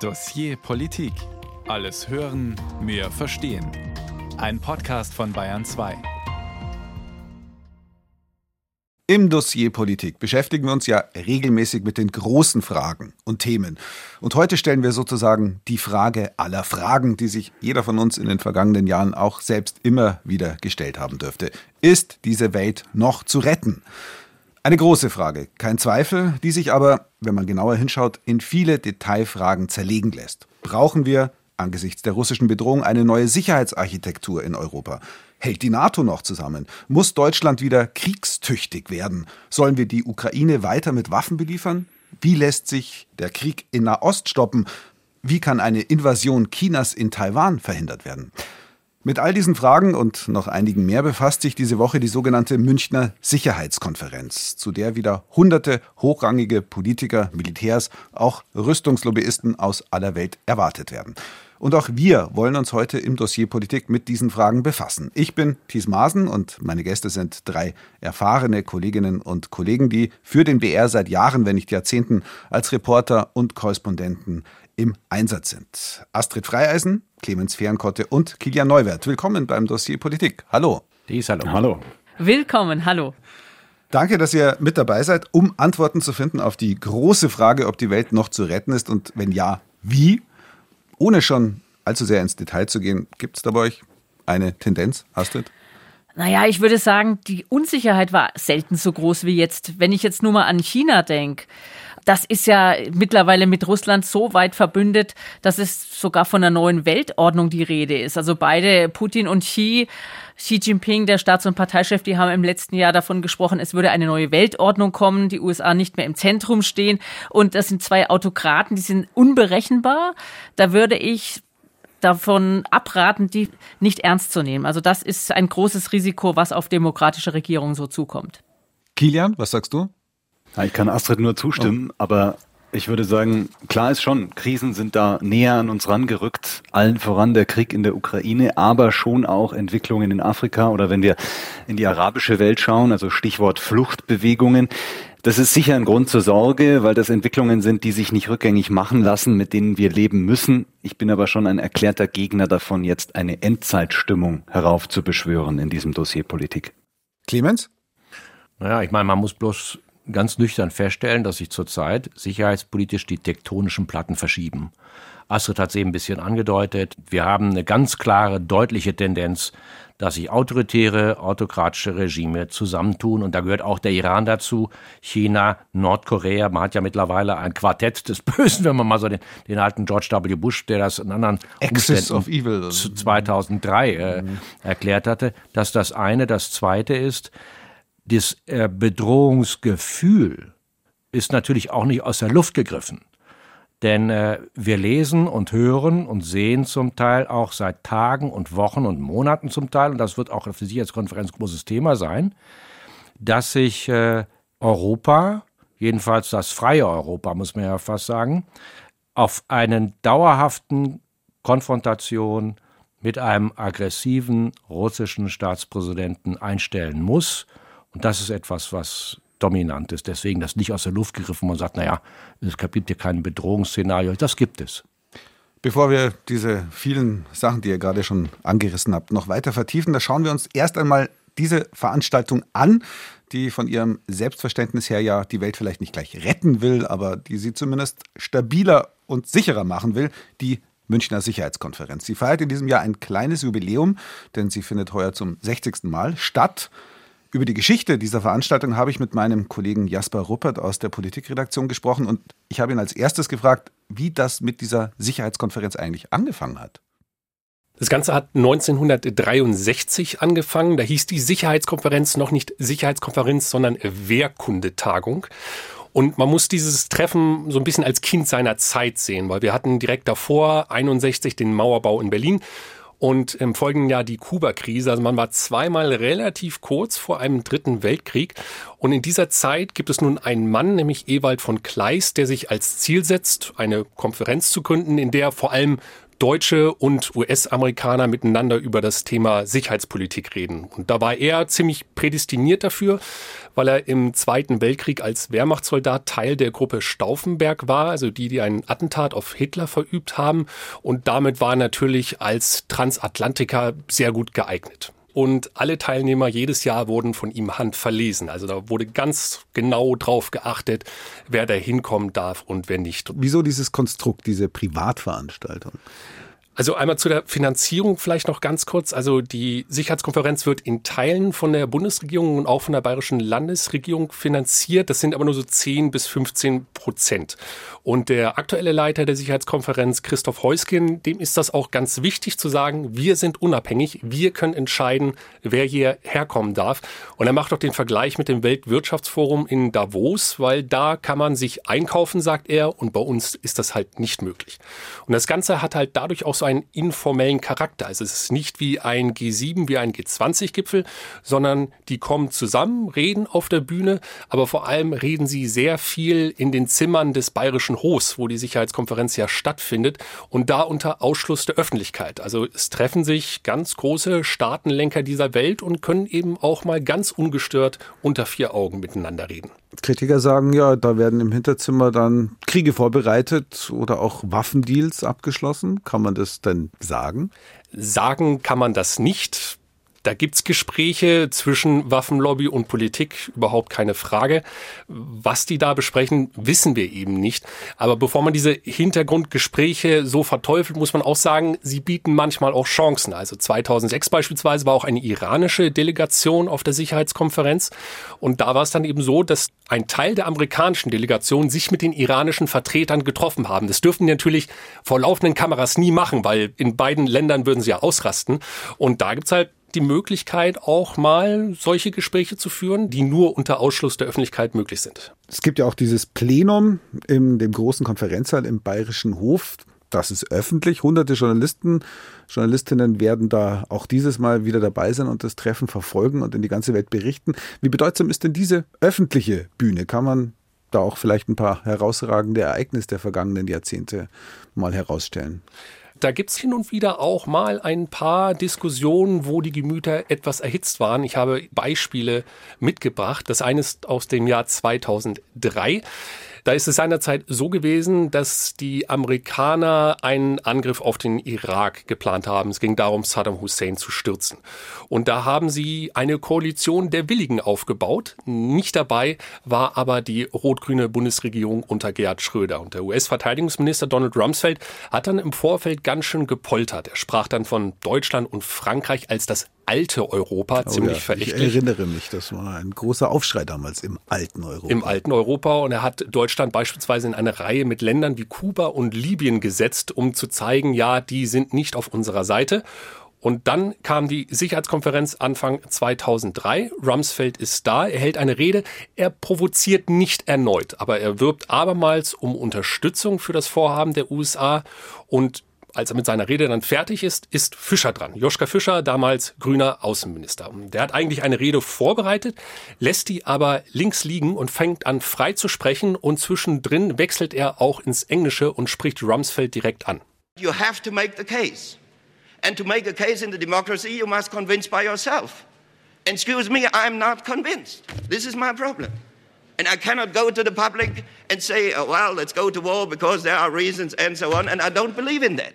Dossier Politik. Alles hören, mehr verstehen. Ein Podcast von Bayern 2. Im Dossier Politik beschäftigen wir uns ja regelmäßig mit den großen Fragen und Themen. Und heute stellen wir sozusagen die Frage aller Fragen, die sich jeder von uns in den vergangenen Jahren auch selbst immer wieder gestellt haben dürfte. Ist diese Welt noch zu retten? Eine große Frage, kein Zweifel, die sich aber, wenn man genauer hinschaut, in viele Detailfragen zerlegen lässt. Brauchen wir angesichts der russischen Bedrohung eine neue Sicherheitsarchitektur in Europa? Hält die NATO noch zusammen? Muss Deutschland wieder kriegstüchtig werden? Sollen wir die Ukraine weiter mit Waffen beliefern? Wie lässt sich der Krieg in Nahost stoppen? Wie kann eine Invasion Chinas in Taiwan verhindert werden? Mit all diesen Fragen und noch einigen mehr befasst sich diese Woche die sogenannte Münchner Sicherheitskonferenz, zu der wieder hunderte hochrangige Politiker, Militärs, auch Rüstungslobbyisten aus aller Welt erwartet werden. Und auch wir wollen uns heute im Dossier Politik mit diesen Fragen befassen. Ich bin Thies Maaßen und meine Gäste sind drei erfahrene Kolleginnen und Kollegen, die für den BR seit Jahren, wenn nicht Jahrzehnten, als Reporter und Korrespondenten im Einsatz sind. Astrid Freieisen, Clemens Fehrenkotte und Kilian Neuwert. Willkommen beim Dossier Politik. Hallo. Dies, hallo. Hallo. Willkommen, hallo. Danke, dass ihr mit dabei seid, um Antworten zu finden auf die große Frage, ob die Welt noch zu retten ist und wenn ja, wie. Ohne schon allzu sehr ins Detail zu gehen, gibt es da bei euch eine Tendenz, Astrid? Naja, ich würde sagen, die Unsicherheit war selten so groß wie jetzt. Wenn ich jetzt nur mal an China denke, das ist ja mittlerweile mit Russland so weit verbündet, dass es sogar von einer neuen Weltordnung die Rede ist. Also beide, Putin und Xi, Xi Jinping, der Staats- und Parteichef, die haben im letzten Jahr davon gesprochen, es würde eine neue Weltordnung kommen, die USA nicht mehr im Zentrum stehen. Und das sind zwei Autokraten, die sind unberechenbar. Da würde ich davon abraten, die nicht ernst zu nehmen. Also das ist ein großes Risiko, was auf demokratische Regierungen so zukommt. Kilian, was sagst du? Ja, ich kann Astrid nur zustimmen, oh. aber ich würde sagen, klar ist schon, Krisen sind da näher an uns rangerückt, allen voran der Krieg in der Ukraine, aber schon auch Entwicklungen in Afrika oder wenn wir in die arabische Welt schauen, also Stichwort Fluchtbewegungen. Das ist sicher ein Grund zur Sorge, weil das Entwicklungen sind, die sich nicht rückgängig machen lassen, mit denen wir leben müssen. Ich bin aber schon ein erklärter Gegner davon, jetzt eine Endzeitstimmung heraufzubeschwören in diesem Dossier Politik. Clemens? Naja, ich meine, man muss bloß ganz nüchtern feststellen, dass sich zurzeit sicherheitspolitisch die tektonischen Platten verschieben. Astrid hat es eben ein bisschen angedeutet. Wir haben eine ganz klare, deutliche Tendenz, dass sich autoritäre, autokratische Regime zusammentun. Und da gehört auch der Iran dazu, China, Nordkorea. Man hat ja mittlerweile ein Quartett des Bösen, wenn man mal so den, den alten George W. Bush, der das in anderen Axis of Evil 2003 äh, mhm. erklärt hatte, dass das eine. Das zweite ist, das äh, Bedrohungsgefühl ist natürlich auch nicht aus der Luft gegriffen. Denn äh, wir lesen und hören und sehen zum Teil auch seit Tagen und Wochen und Monaten zum Teil, und das wird auch auf der Sicherheitskonferenz großes Thema sein, dass sich äh, Europa, jedenfalls das freie Europa, muss man ja fast sagen, auf einen dauerhaften Konfrontation mit einem aggressiven russischen Staatspräsidenten einstellen muss. Und das ist etwas, was dominant ist. Deswegen das nicht aus der Luft gegriffen und sagt, naja, es gibt hier kein Bedrohungsszenario. Das gibt es. Bevor wir diese vielen Sachen, die ihr gerade schon angerissen habt, noch weiter vertiefen, da schauen wir uns erst einmal diese Veranstaltung an, die von ihrem Selbstverständnis her ja die Welt vielleicht nicht gleich retten will, aber die sie zumindest stabiler und sicherer machen will, die Münchner Sicherheitskonferenz. Sie feiert in diesem Jahr ein kleines Jubiläum, denn sie findet heuer zum 60. Mal statt. Über die Geschichte dieser Veranstaltung habe ich mit meinem Kollegen Jasper Ruppert aus der Politikredaktion gesprochen und ich habe ihn als erstes gefragt, wie das mit dieser Sicherheitskonferenz eigentlich angefangen hat. Das Ganze hat 1963 angefangen. Da hieß die Sicherheitskonferenz noch nicht Sicherheitskonferenz, sondern Wehrkundetagung. Und man muss dieses Treffen so ein bisschen als Kind seiner Zeit sehen, weil wir hatten direkt davor 61 den Mauerbau in Berlin und im folgenden Jahr die Kuba-Krise. Also man war zweimal relativ kurz vor einem dritten Weltkrieg. Und in dieser Zeit gibt es nun einen Mann, nämlich Ewald von Kleist, der sich als Ziel setzt, eine Konferenz zu gründen, in der vor allem Deutsche und US-Amerikaner miteinander über das Thema Sicherheitspolitik reden. Und da war er ziemlich prädestiniert dafür, weil er im Zweiten Weltkrieg als Wehrmachtssoldat Teil der Gruppe Stauffenberg war, also die, die einen Attentat auf Hitler verübt haben. Und damit war er natürlich als Transatlantiker sehr gut geeignet und alle Teilnehmer jedes Jahr wurden von ihm handverlesen. Also da wurde ganz genau drauf geachtet, wer da hinkommen darf und wer nicht. Wieso dieses Konstrukt, diese Privatveranstaltung? Also einmal zu der Finanzierung vielleicht noch ganz kurz. Also die Sicherheitskonferenz wird in Teilen von der Bundesregierung und auch von der bayerischen Landesregierung finanziert. Das sind aber nur so 10 bis 15 Prozent. Und der aktuelle Leiter der Sicherheitskonferenz, Christoph Heuskin, dem ist das auch ganz wichtig zu sagen, wir sind unabhängig, wir können entscheiden, wer hier herkommen darf. Und er macht auch den Vergleich mit dem Weltwirtschaftsforum in Davos, weil da kann man sich einkaufen, sagt er, und bei uns ist das halt nicht möglich. Und das Ganze hat halt dadurch auch so einen informellen Charakter. Also es ist nicht wie ein G7, wie ein G20-Gipfel, sondern die kommen zusammen, reden auf der Bühne, aber vor allem reden sie sehr viel in den Zimmern des bayerischen Hofs, wo die Sicherheitskonferenz ja stattfindet und da unter Ausschluss der Öffentlichkeit. Also es treffen sich ganz große Staatenlenker dieser Welt und können eben auch mal ganz ungestört unter vier Augen miteinander reden. Kritiker sagen ja, da werden im Hinterzimmer dann Kriege vorbereitet oder auch Waffendeals abgeschlossen. Kann man das denn sagen? Sagen kann man das nicht. Da gibt's Gespräche zwischen Waffenlobby und Politik, überhaupt keine Frage. Was die da besprechen, wissen wir eben nicht. Aber bevor man diese Hintergrundgespräche so verteufelt, muss man auch sagen, sie bieten manchmal auch Chancen. Also 2006 beispielsweise war auch eine iranische Delegation auf der Sicherheitskonferenz. Und da war es dann eben so, dass ein Teil der amerikanischen Delegation sich mit den iranischen Vertretern getroffen haben. Das dürften die natürlich vor laufenden Kameras nie machen, weil in beiden Ländern würden sie ja ausrasten. Und da gibt's halt die Möglichkeit, auch mal solche Gespräche zu führen, die nur unter Ausschluss der Öffentlichkeit möglich sind. Es gibt ja auch dieses Plenum in dem großen Konferenzsaal im Bayerischen Hof. Das ist öffentlich. Hunderte Journalisten, Journalistinnen werden da auch dieses Mal wieder dabei sein und das Treffen verfolgen und in die ganze Welt berichten. Wie bedeutsam ist denn diese öffentliche Bühne? Kann man da auch vielleicht ein paar herausragende Ereignisse der vergangenen Jahrzehnte mal herausstellen? Da gibt's hin und wieder auch mal ein paar Diskussionen, wo die Gemüter etwas erhitzt waren. Ich habe Beispiele mitgebracht. Das eine ist aus dem Jahr 2003. Da ist es seinerzeit so gewesen, dass die Amerikaner einen Angriff auf den Irak geplant haben. Es ging darum, Saddam Hussein zu stürzen. Und da haben sie eine Koalition der Willigen aufgebaut. Nicht dabei war aber die rot-grüne Bundesregierung unter Gerhard Schröder. Und der US-Verteidigungsminister Donald Rumsfeld hat dann im Vorfeld ganz schön gepoltert. Er sprach dann von Deutschland und Frankreich als das alte Europa, oh ziemlich ja, verächtlich. Ich erinnere mich, das war ein großer Aufschrei damals im alten Europa. Im alten Europa und er hat Deutschland beispielsweise in eine Reihe mit Ländern wie Kuba und Libyen gesetzt, um zu zeigen, ja, die sind nicht auf unserer Seite. Und dann kam die Sicherheitskonferenz Anfang 2003. Rumsfeld ist da, er hält eine Rede. Er provoziert nicht erneut, aber er wirbt abermals um Unterstützung für das Vorhaben der USA und als er mit seiner Rede dann fertig ist, ist Fischer dran. Joschka Fischer, damals grüner Außenminister. Der hat eigentlich eine Rede vorbereitet, lässt die aber links liegen und fängt an frei zu sprechen und zwischendrin wechselt er auch ins Englische und spricht Rumsfeld direkt an. You have to make the case. And to make a case in the democracy, you must convince by yourself. Excuse me, I'm not convinced. This is my problem. And I cannot go to the public and say, oh, well, let's go to war because there are reasons and so on. And I don't believe in that.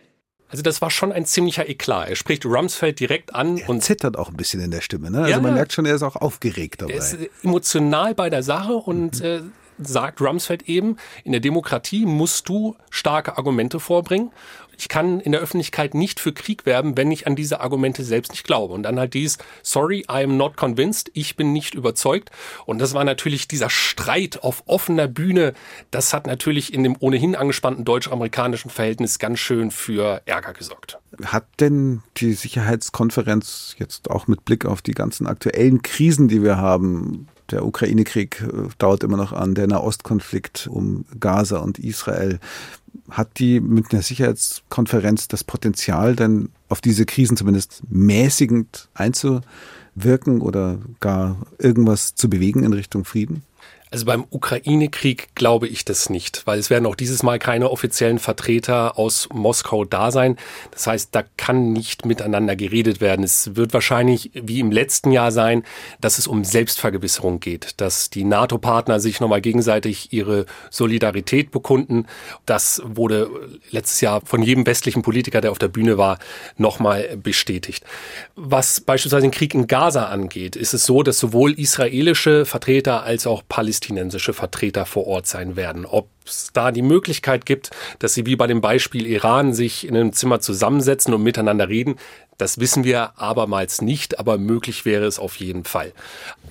Also das war schon ein ziemlicher Eklat. Er spricht Rumsfeld direkt an er und zittert auch ein bisschen in der Stimme. Ne? Also ja, man merkt schon, er ist auch aufgeregt dabei. Er ist emotional bei der Sache und mhm. äh, sagt Rumsfeld eben, in der Demokratie musst du starke Argumente vorbringen ich kann in der Öffentlichkeit nicht für Krieg werben, wenn ich an diese Argumente selbst nicht glaube. Und dann halt dies, sorry, I am not convinced, ich bin nicht überzeugt. Und das war natürlich dieser Streit auf offener Bühne. Das hat natürlich in dem ohnehin angespannten deutsch-amerikanischen Verhältnis ganz schön für Ärger gesorgt. Hat denn die Sicherheitskonferenz jetzt auch mit Blick auf die ganzen aktuellen Krisen, die wir haben, der Ukraine-Krieg äh, dauert immer noch an, der Nahostkonflikt um Gaza und Israel. Hat die Münchner Sicherheitskonferenz das Potenzial, denn auf diese Krisen zumindest mäßigend einzuwirken oder gar irgendwas zu bewegen in Richtung Frieden? Also beim Ukraine-Krieg glaube ich das nicht, weil es werden auch dieses Mal keine offiziellen Vertreter aus Moskau da sein. Das heißt, da kann nicht miteinander geredet werden. Es wird wahrscheinlich wie im letzten Jahr sein, dass es um Selbstvergewisserung geht, dass die NATO-Partner sich nochmal gegenseitig ihre Solidarität bekunden. Das wurde letztes Jahr von jedem westlichen Politiker, der auf der Bühne war, nochmal bestätigt. Was beispielsweise den Krieg in Gaza angeht, ist es so, dass sowohl israelische Vertreter als auch Palästinenser palästinensische Vertreter vor Ort sein werden. Ob es da die Möglichkeit gibt, dass sie wie bei dem Beispiel Iran sich in einem Zimmer zusammensetzen und miteinander reden, das wissen wir abermals nicht, aber möglich wäre es auf jeden Fall.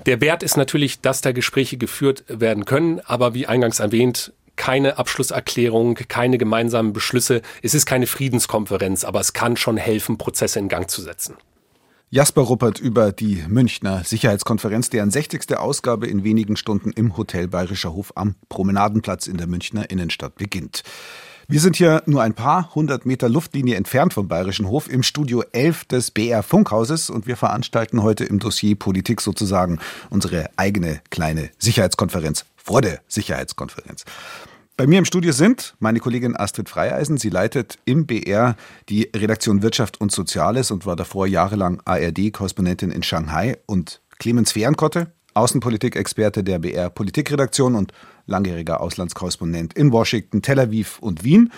Der Wert ist natürlich, dass da Gespräche geführt werden können, aber wie eingangs erwähnt, keine Abschlusserklärung, keine gemeinsamen Beschlüsse. Es ist keine Friedenskonferenz, aber es kann schon helfen, Prozesse in Gang zu setzen. Jasper Ruppert über die Münchner Sicherheitskonferenz, deren 60. Ausgabe in wenigen Stunden im Hotel Bayerischer Hof am Promenadenplatz in der Münchner Innenstadt beginnt. Wir sind hier nur ein paar hundert Meter Luftlinie entfernt vom Bayerischen Hof im Studio 11 des BR Funkhauses und wir veranstalten heute im Dossier Politik sozusagen unsere eigene kleine Sicherheitskonferenz vor der Sicherheitskonferenz. Bei mir im Studio sind meine Kollegin Astrid Freieisen. Sie leitet im BR die Redaktion Wirtschaft und Soziales und war davor jahrelang ARD-Korrespondentin in Shanghai. Und Clemens Fehrenkotte, Außenpolitik-Experte der BR Politikredaktion und langjähriger Auslandskorrespondent in Washington, Tel Aviv und Wien.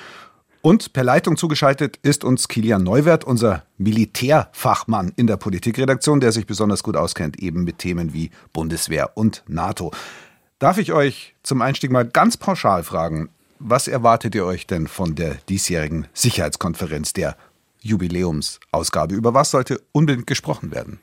Und per Leitung zugeschaltet ist uns Kilian Neuwert, unser Militärfachmann in der Politikredaktion, der sich besonders gut auskennt, eben mit Themen wie Bundeswehr und NATO. Darf ich euch zum Einstieg mal ganz pauschal fragen, was erwartet ihr euch denn von der diesjährigen Sicherheitskonferenz, der Jubiläumsausgabe? Über was sollte unbedingt gesprochen werden?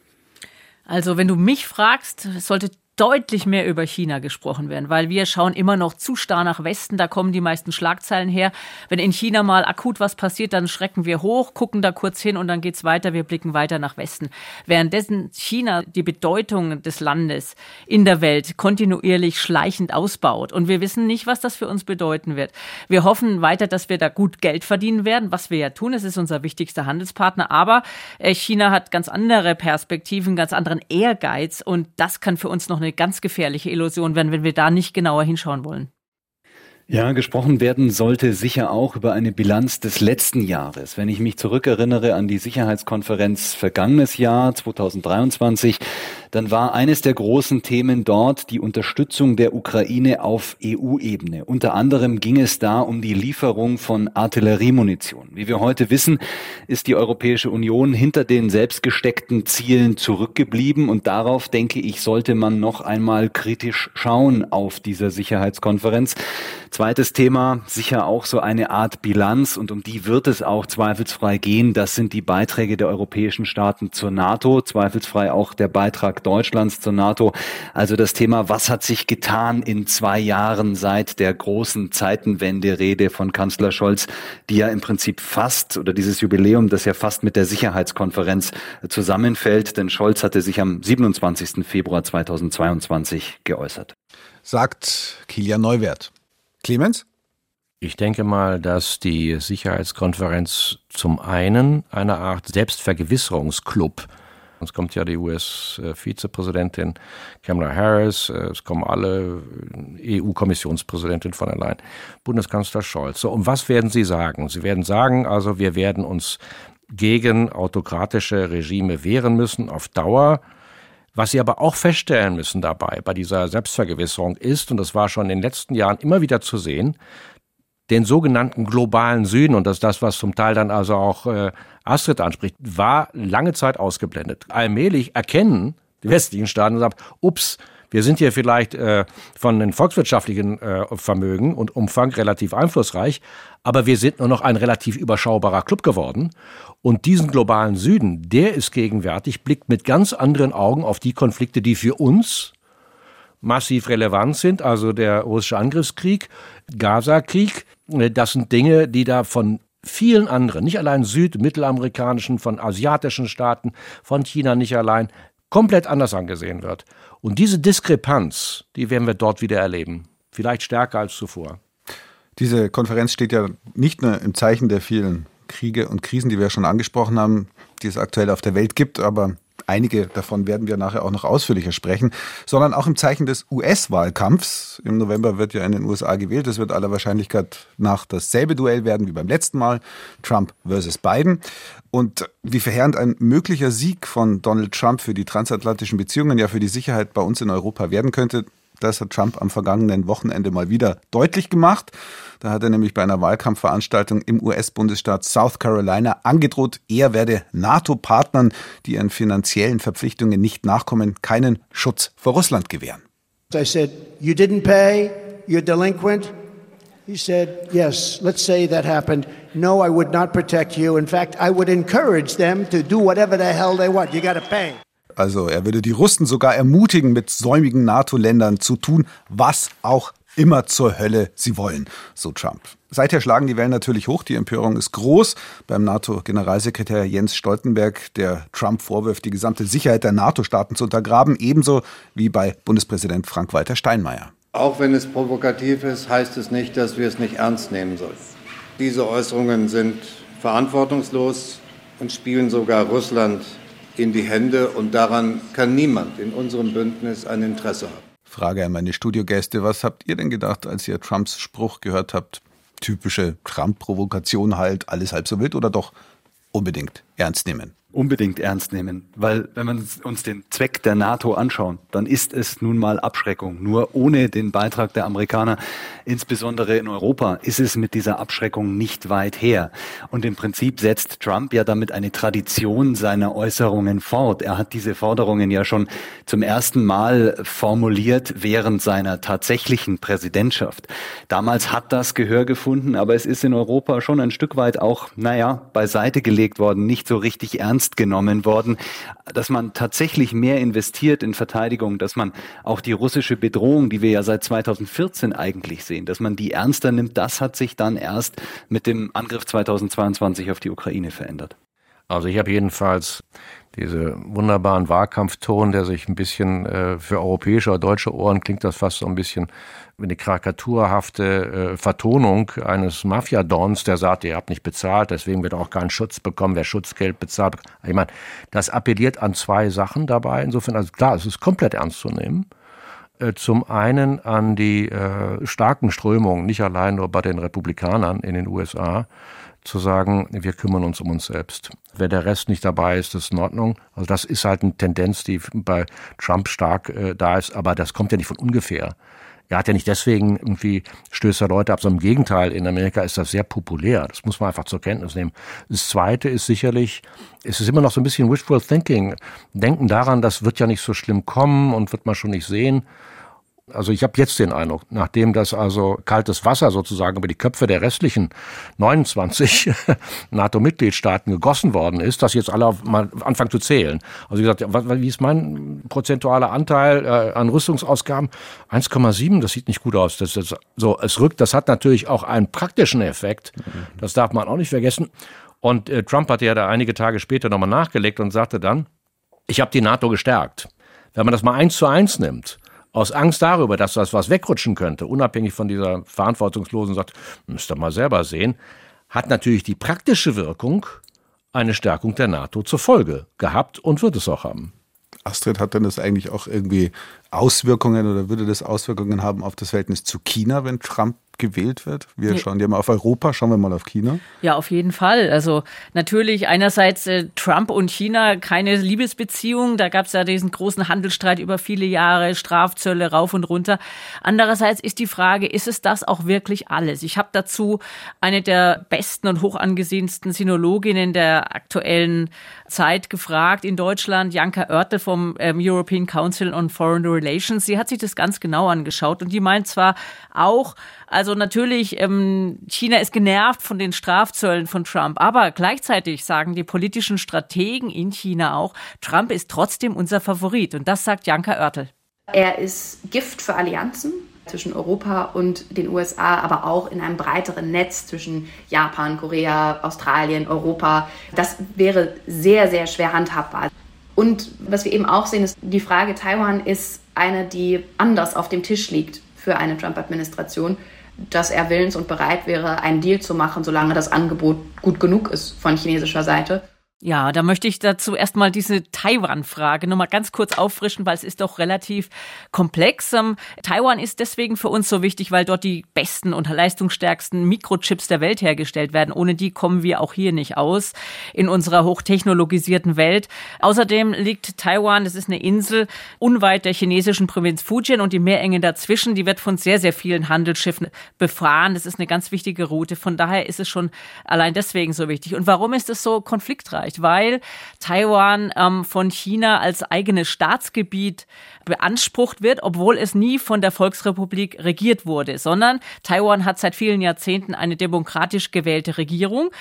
Also, wenn du mich fragst, sollte deutlich mehr über China gesprochen werden, weil wir schauen immer noch zu starr nach Westen, da kommen die meisten Schlagzeilen her. Wenn in China mal akut was passiert, dann schrecken wir hoch, gucken da kurz hin und dann geht's weiter, wir blicken weiter nach Westen. Währenddessen China die Bedeutung des Landes in der Welt kontinuierlich schleichend ausbaut und wir wissen nicht, was das für uns bedeuten wird. Wir hoffen weiter, dass wir da gut Geld verdienen werden, was wir ja tun, es ist unser wichtigster Handelspartner, aber äh, China hat ganz andere Perspektiven, ganz anderen Ehrgeiz und das kann für uns noch eine ganz gefährliche Illusion werden, wenn wir da nicht genauer hinschauen wollen. Ja, gesprochen werden sollte sicher auch über eine Bilanz des letzten Jahres. Wenn ich mich zurückerinnere an die Sicherheitskonferenz vergangenes Jahr 2023, dann war eines der großen Themen dort die Unterstützung der Ukraine auf EU-Ebene. Unter anderem ging es da um die Lieferung von Artilleriemunition. Wie wir heute wissen, ist die Europäische Union hinter den selbstgesteckten Zielen zurückgeblieben und darauf, denke ich, sollte man noch einmal kritisch schauen auf dieser Sicherheitskonferenz. Zweites Thema, sicher auch so eine Art Bilanz und um die wird es auch zweifelsfrei gehen. Das sind die Beiträge der europäischen Staaten zur NATO, zweifelsfrei auch der Beitrag Deutschlands zur NATO. Also das Thema, was hat sich getan in zwei Jahren seit der großen Zeitenwende-Rede von Kanzler Scholz, die ja im Prinzip fast oder dieses Jubiläum, das ja fast mit der Sicherheitskonferenz zusammenfällt, denn Scholz hatte sich am 27. Februar 2022 geäußert. Sagt Kilian Neuwert. Clemens? Ich denke mal, dass die Sicherheitskonferenz zum einen eine Art Selbstvergewisserungsclub es kommt ja die US-Vizepräsidentin Kamala Harris, äh, es kommen alle äh, EU-Kommissionspräsidentin von allein, Bundeskanzler Scholz. So, und was werden Sie sagen? Sie werden sagen, also wir werden uns gegen autokratische Regime wehren müssen auf Dauer. Was Sie aber auch feststellen müssen dabei, bei dieser Selbstvergewisserung ist, und das war schon in den letzten Jahren immer wieder zu sehen, den sogenannten globalen Süden, und das ist das, was zum Teil dann also auch äh, Astrid anspricht, war lange Zeit ausgeblendet. Allmählich erkennen die westlichen Staaten und sagen, ups, wir sind hier vielleicht äh, von den volkswirtschaftlichen äh, Vermögen und Umfang relativ einflussreich, aber wir sind nur noch ein relativ überschaubarer Club geworden. Und diesen globalen Süden, der ist gegenwärtig, blickt mit ganz anderen Augen auf die Konflikte, die für uns massiv relevant sind, also der russische Angriffskrieg, Gaza-Krieg. Das sind Dinge, die da von vielen anderen, nicht allein süd-, mittelamerikanischen, von asiatischen Staaten, von China nicht allein, komplett anders angesehen wird. Und diese Diskrepanz, die werden wir dort wieder erleben. Vielleicht stärker als zuvor. Diese Konferenz steht ja nicht nur im Zeichen der vielen Kriege und Krisen, die wir schon angesprochen haben, die es aktuell auf der Welt gibt, aber einige davon werden wir nachher auch noch ausführlicher sprechen, sondern auch im Zeichen des US-Wahlkampfs. Im November wird ja in den USA gewählt. Es wird aller Wahrscheinlichkeit nach dasselbe Duell werden wie beim letzten Mal. Trump versus Biden. Und wie verheerend ein möglicher Sieg von Donald Trump für die transatlantischen Beziehungen, ja für die Sicherheit bei uns in Europa werden könnte, das hat Trump am vergangenen Wochenende mal wieder deutlich gemacht. Da hat er nämlich bei einer Wahlkampfveranstaltung im US-Bundesstaat South Carolina angedroht, er werde NATO-Partnern, die ihren finanziellen Verpflichtungen nicht nachkommen, keinen Schutz vor Russland gewähren. I said, you didn't pay, you're delinquent. He said, yes, let's say that happened. No, I would not protect you. In fact, I would encourage them to do whatever the hell they want. You got to pay. Also er würde die Russen sogar ermutigen, mit säumigen NATO-Ländern zu tun, was auch immer zur Hölle sie wollen, so Trump. Seither schlagen die Wellen natürlich hoch, die Empörung ist groß. Beim NATO-Generalsekretär Jens Stoltenberg, der Trump vorwirft, die gesamte Sicherheit der NATO-Staaten zu untergraben, ebenso wie bei Bundespräsident Frank-Walter Steinmeier. Auch wenn es provokativ ist, heißt es nicht, dass wir es nicht ernst nehmen sollen. Diese Äußerungen sind verantwortungslos und spielen sogar Russland in die Hände und daran kann niemand in unserem Bündnis ein Interesse haben. Frage an meine Studiogäste, was habt ihr denn gedacht, als ihr Trumps Spruch gehört habt? Typische Trump-Provokation halt, alles halb so wild oder doch unbedingt ernst nehmen? Unbedingt ernst nehmen, weil wenn wir uns den Zweck der NATO anschauen, dann ist es nun mal Abschreckung. Nur ohne den Beitrag der Amerikaner, insbesondere in Europa, ist es mit dieser Abschreckung nicht weit her. Und im Prinzip setzt Trump ja damit eine Tradition seiner Äußerungen fort. Er hat diese Forderungen ja schon zum ersten Mal formuliert während seiner tatsächlichen Präsidentschaft. Damals hat das Gehör gefunden, aber es ist in Europa schon ein Stück weit auch, naja, beiseite gelegt worden, nicht so richtig ernst ernst genommen worden, dass man tatsächlich mehr investiert in Verteidigung, dass man auch die russische Bedrohung, die wir ja seit 2014 eigentlich sehen, dass man die ernster nimmt, das hat sich dann erst mit dem Angriff 2022 auf die Ukraine verändert. Also ich habe jedenfalls diese wunderbaren Wahlkampfton, der sich ein bisschen äh, für europäische oder deutsche Ohren klingt das fast so ein bisschen wie eine karikaturhafte äh, Vertonung eines Mafiadons, der sagt, ihr habt nicht bezahlt, deswegen wird auch keinen Schutz bekommen, wer Schutzgeld bezahlt. Ich meine, das appelliert an zwei Sachen dabei. Insofern, also klar, es ist komplett ernst zu nehmen. Äh, zum einen an die äh, starken Strömungen, nicht allein nur bei den Republikanern in den USA, zu sagen, wir kümmern uns um uns selbst. Wenn der Rest nicht dabei ist, ist in Ordnung. Also das ist halt eine Tendenz, die bei Trump stark äh, da ist, aber das kommt ja nicht von ungefähr. Er hat ja nicht deswegen irgendwie stößt er Leute ab, sondern im Gegenteil, in Amerika ist das sehr populär. Das muss man einfach zur Kenntnis nehmen. Das Zweite ist sicherlich, es ist immer noch so ein bisschen wishful thinking. Denken daran, das wird ja nicht so schlimm kommen und wird man schon nicht sehen. Also ich habe jetzt den Eindruck, nachdem das also kaltes Wasser sozusagen über die Köpfe der restlichen 29 NATO-Mitgliedstaaten gegossen worden ist, dass jetzt alle mal anfangen zu zählen. Also wie gesagt, wie ist mein prozentualer Anteil äh, an Rüstungsausgaben? 1,7, das sieht nicht gut aus. Das ist so, es rückt. Das hat natürlich auch einen praktischen Effekt. Das darf man auch nicht vergessen. Und äh, Trump hatte ja da einige Tage später nochmal nachgelegt und sagte dann, ich habe die NATO gestärkt. Wenn man das mal eins zu eins nimmt, aus Angst darüber, dass das was wegrutschen könnte, unabhängig von dieser verantwortungslosen sagt, müsst ihr mal selber sehen, hat natürlich die praktische Wirkung eine Stärkung der NATO zur Folge gehabt und wird es auch haben. Astrid, hat denn das eigentlich auch irgendwie Auswirkungen oder würde das Auswirkungen haben auf das Verhältnis zu China, wenn Trump gewählt wird? Wir schauen ja mal auf Europa, schauen wir mal auf China. Ja, auf jeden Fall. Also natürlich einerseits äh, Trump und China keine Liebesbeziehung. Da gab es ja diesen großen Handelsstreit über viele Jahre, Strafzölle rauf und runter. Andererseits ist die Frage, ist es das auch wirklich alles? Ich habe dazu eine der besten und hochangesehensten Sinologinnen der aktuellen Zeit gefragt in Deutschland, Janka Oertel vom ähm, European Council on Foreign Relations. Sie hat sich das ganz genau angeschaut und die meint zwar auch, also natürlich, ähm, China ist genervt von den Strafzöllen von Trump, aber gleichzeitig sagen die politischen Strategen in China auch, Trump ist trotzdem unser Favorit. Und das sagt Janka Oertel. Er ist Gift für Allianzen zwischen Europa und den USA, aber auch in einem breiteren Netz zwischen Japan, Korea, Australien, Europa. Das wäre sehr, sehr schwer handhabbar. Und was wir eben auch sehen, ist, die Frage Taiwan ist eine, die anders auf dem Tisch liegt für eine Trump-Administration dass er willens und bereit wäre, einen Deal zu machen, solange das Angebot gut genug ist von chinesischer Seite. Ja, da möchte ich dazu erstmal diese Taiwan-Frage nochmal ganz kurz auffrischen, weil es ist doch relativ komplex. Ähm, Taiwan ist deswegen für uns so wichtig, weil dort die besten und leistungsstärksten Mikrochips der Welt hergestellt werden. Ohne die kommen wir auch hier nicht aus in unserer hochtechnologisierten Welt. Außerdem liegt Taiwan, das ist eine Insel, unweit der chinesischen Provinz Fujian und die Meerenge dazwischen, die wird von sehr, sehr vielen Handelsschiffen befahren. Das ist eine ganz wichtige Route. Von daher ist es schon allein deswegen so wichtig. Und warum ist es so konfliktreich? Erreicht, weil Taiwan ähm, von China als eigenes Staatsgebiet beansprucht wird, obwohl es nie von der Volksrepublik regiert wurde, sondern Taiwan hat seit vielen Jahrzehnten eine demokratisch gewählte Regierung.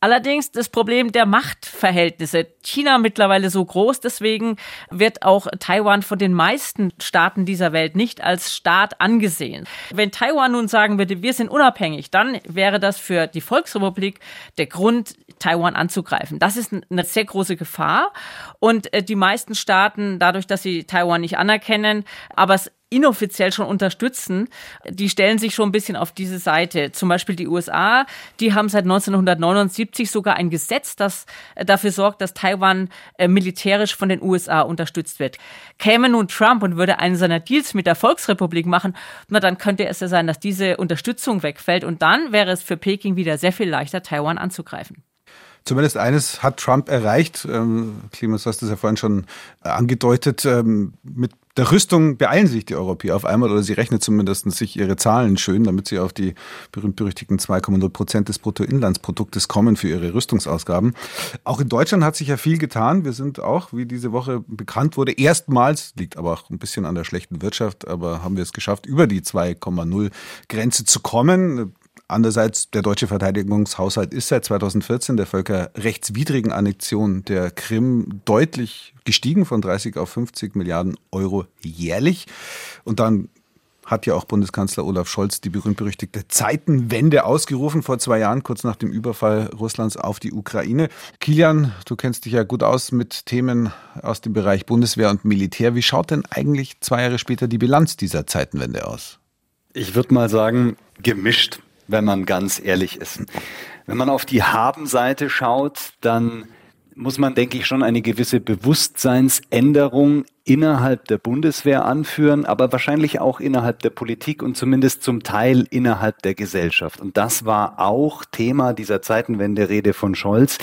Allerdings das Problem der Machtverhältnisse. China mittlerweile so groß, deswegen wird auch Taiwan von den meisten Staaten dieser Welt nicht als Staat angesehen. Wenn Taiwan nun sagen würde, wir sind unabhängig, dann wäre das für die Volksrepublik der Grund, Taiwan anzugreifen. Das ist eine sehr große Gefahr. Und äh, die meisten Staaten, dadurch, dass sie Taiwan nicht anerkennen, aber es inoffiziell schon unterstützen, die stellen sich schon ein bisschen auf diese Seite. Zum Beispiel die USA, die haben seit 1979 sogar ein Gesetz, das äh, dafür sorgt, dass Taiwan äh, militärisch von den USA unterstützt wird. Käme nun Trump und würde einen seiner Deals mit der Volksrepublik machen, na dann könnte es ja sein, dass diese Unterstützung wegfällt und dann wäre es für Peking wieder sehr viel leichter, Taiwan anzugreifen. Zumindest eines hat Trump erreicht. Ähm, du hast das ja vorhin schon äh, angedeutet. Ähm, mit der Rüstung beeilen sich die Europäer auf einmal oder sie rechnen zumindest sich ihre Zahlen schön, damit sie auf die berühmt-berüchtigten 2,0 Prozent des Bruttoinlandsproduktes kommen für ihre Rüstungsausgaben. Auch in Deutschland hat sich ja viel getan. Wir sind auch, wie diese Woche bekannt wurde, erstmals, liegt aber auch ein bisschen an der schlechten Wirtschaft, aber haben wir es geschafft, über die 2,0 Grenze zu kommen. Andererseits, der deutsche Verteidigungshaushalt ist seit 2014 der völkerrechtswidrigen Annexion der Krim deutlich gestiegen von 30 auf 50 Milliarden Euro jährlich. Und dann hat ja auch Bundeskanzler Olaf Scholz die berühmt-berüchtigte Zeitenwende ausgerufen vor zwei Jahren, kurz nach dem Überfall Russlands auf die Ukraine. Kilian, du kennst dich ja gut aus mit Themen aus dem Bereich Bundeswehr und Militär. Wie schaut denn eigentlich zwei Jahre später die Bilanz dieser Zeitenwende aus? Ich würde mal sagen, gemischt wenn man ganz ehrlich ist. Wenn man auf die Haben-Seite schaut, dann muss man, denke ich, schon eine gewisse Bewusstseinsänderung innerhalb der Bundeswehr anführen, aber wahrscheinlich auch innerhalb der Politik und zumindest zum Teil innerhalb der Gesellschaft. Und das war auch Thema dieser Zeitenwende-Rede von Scholz,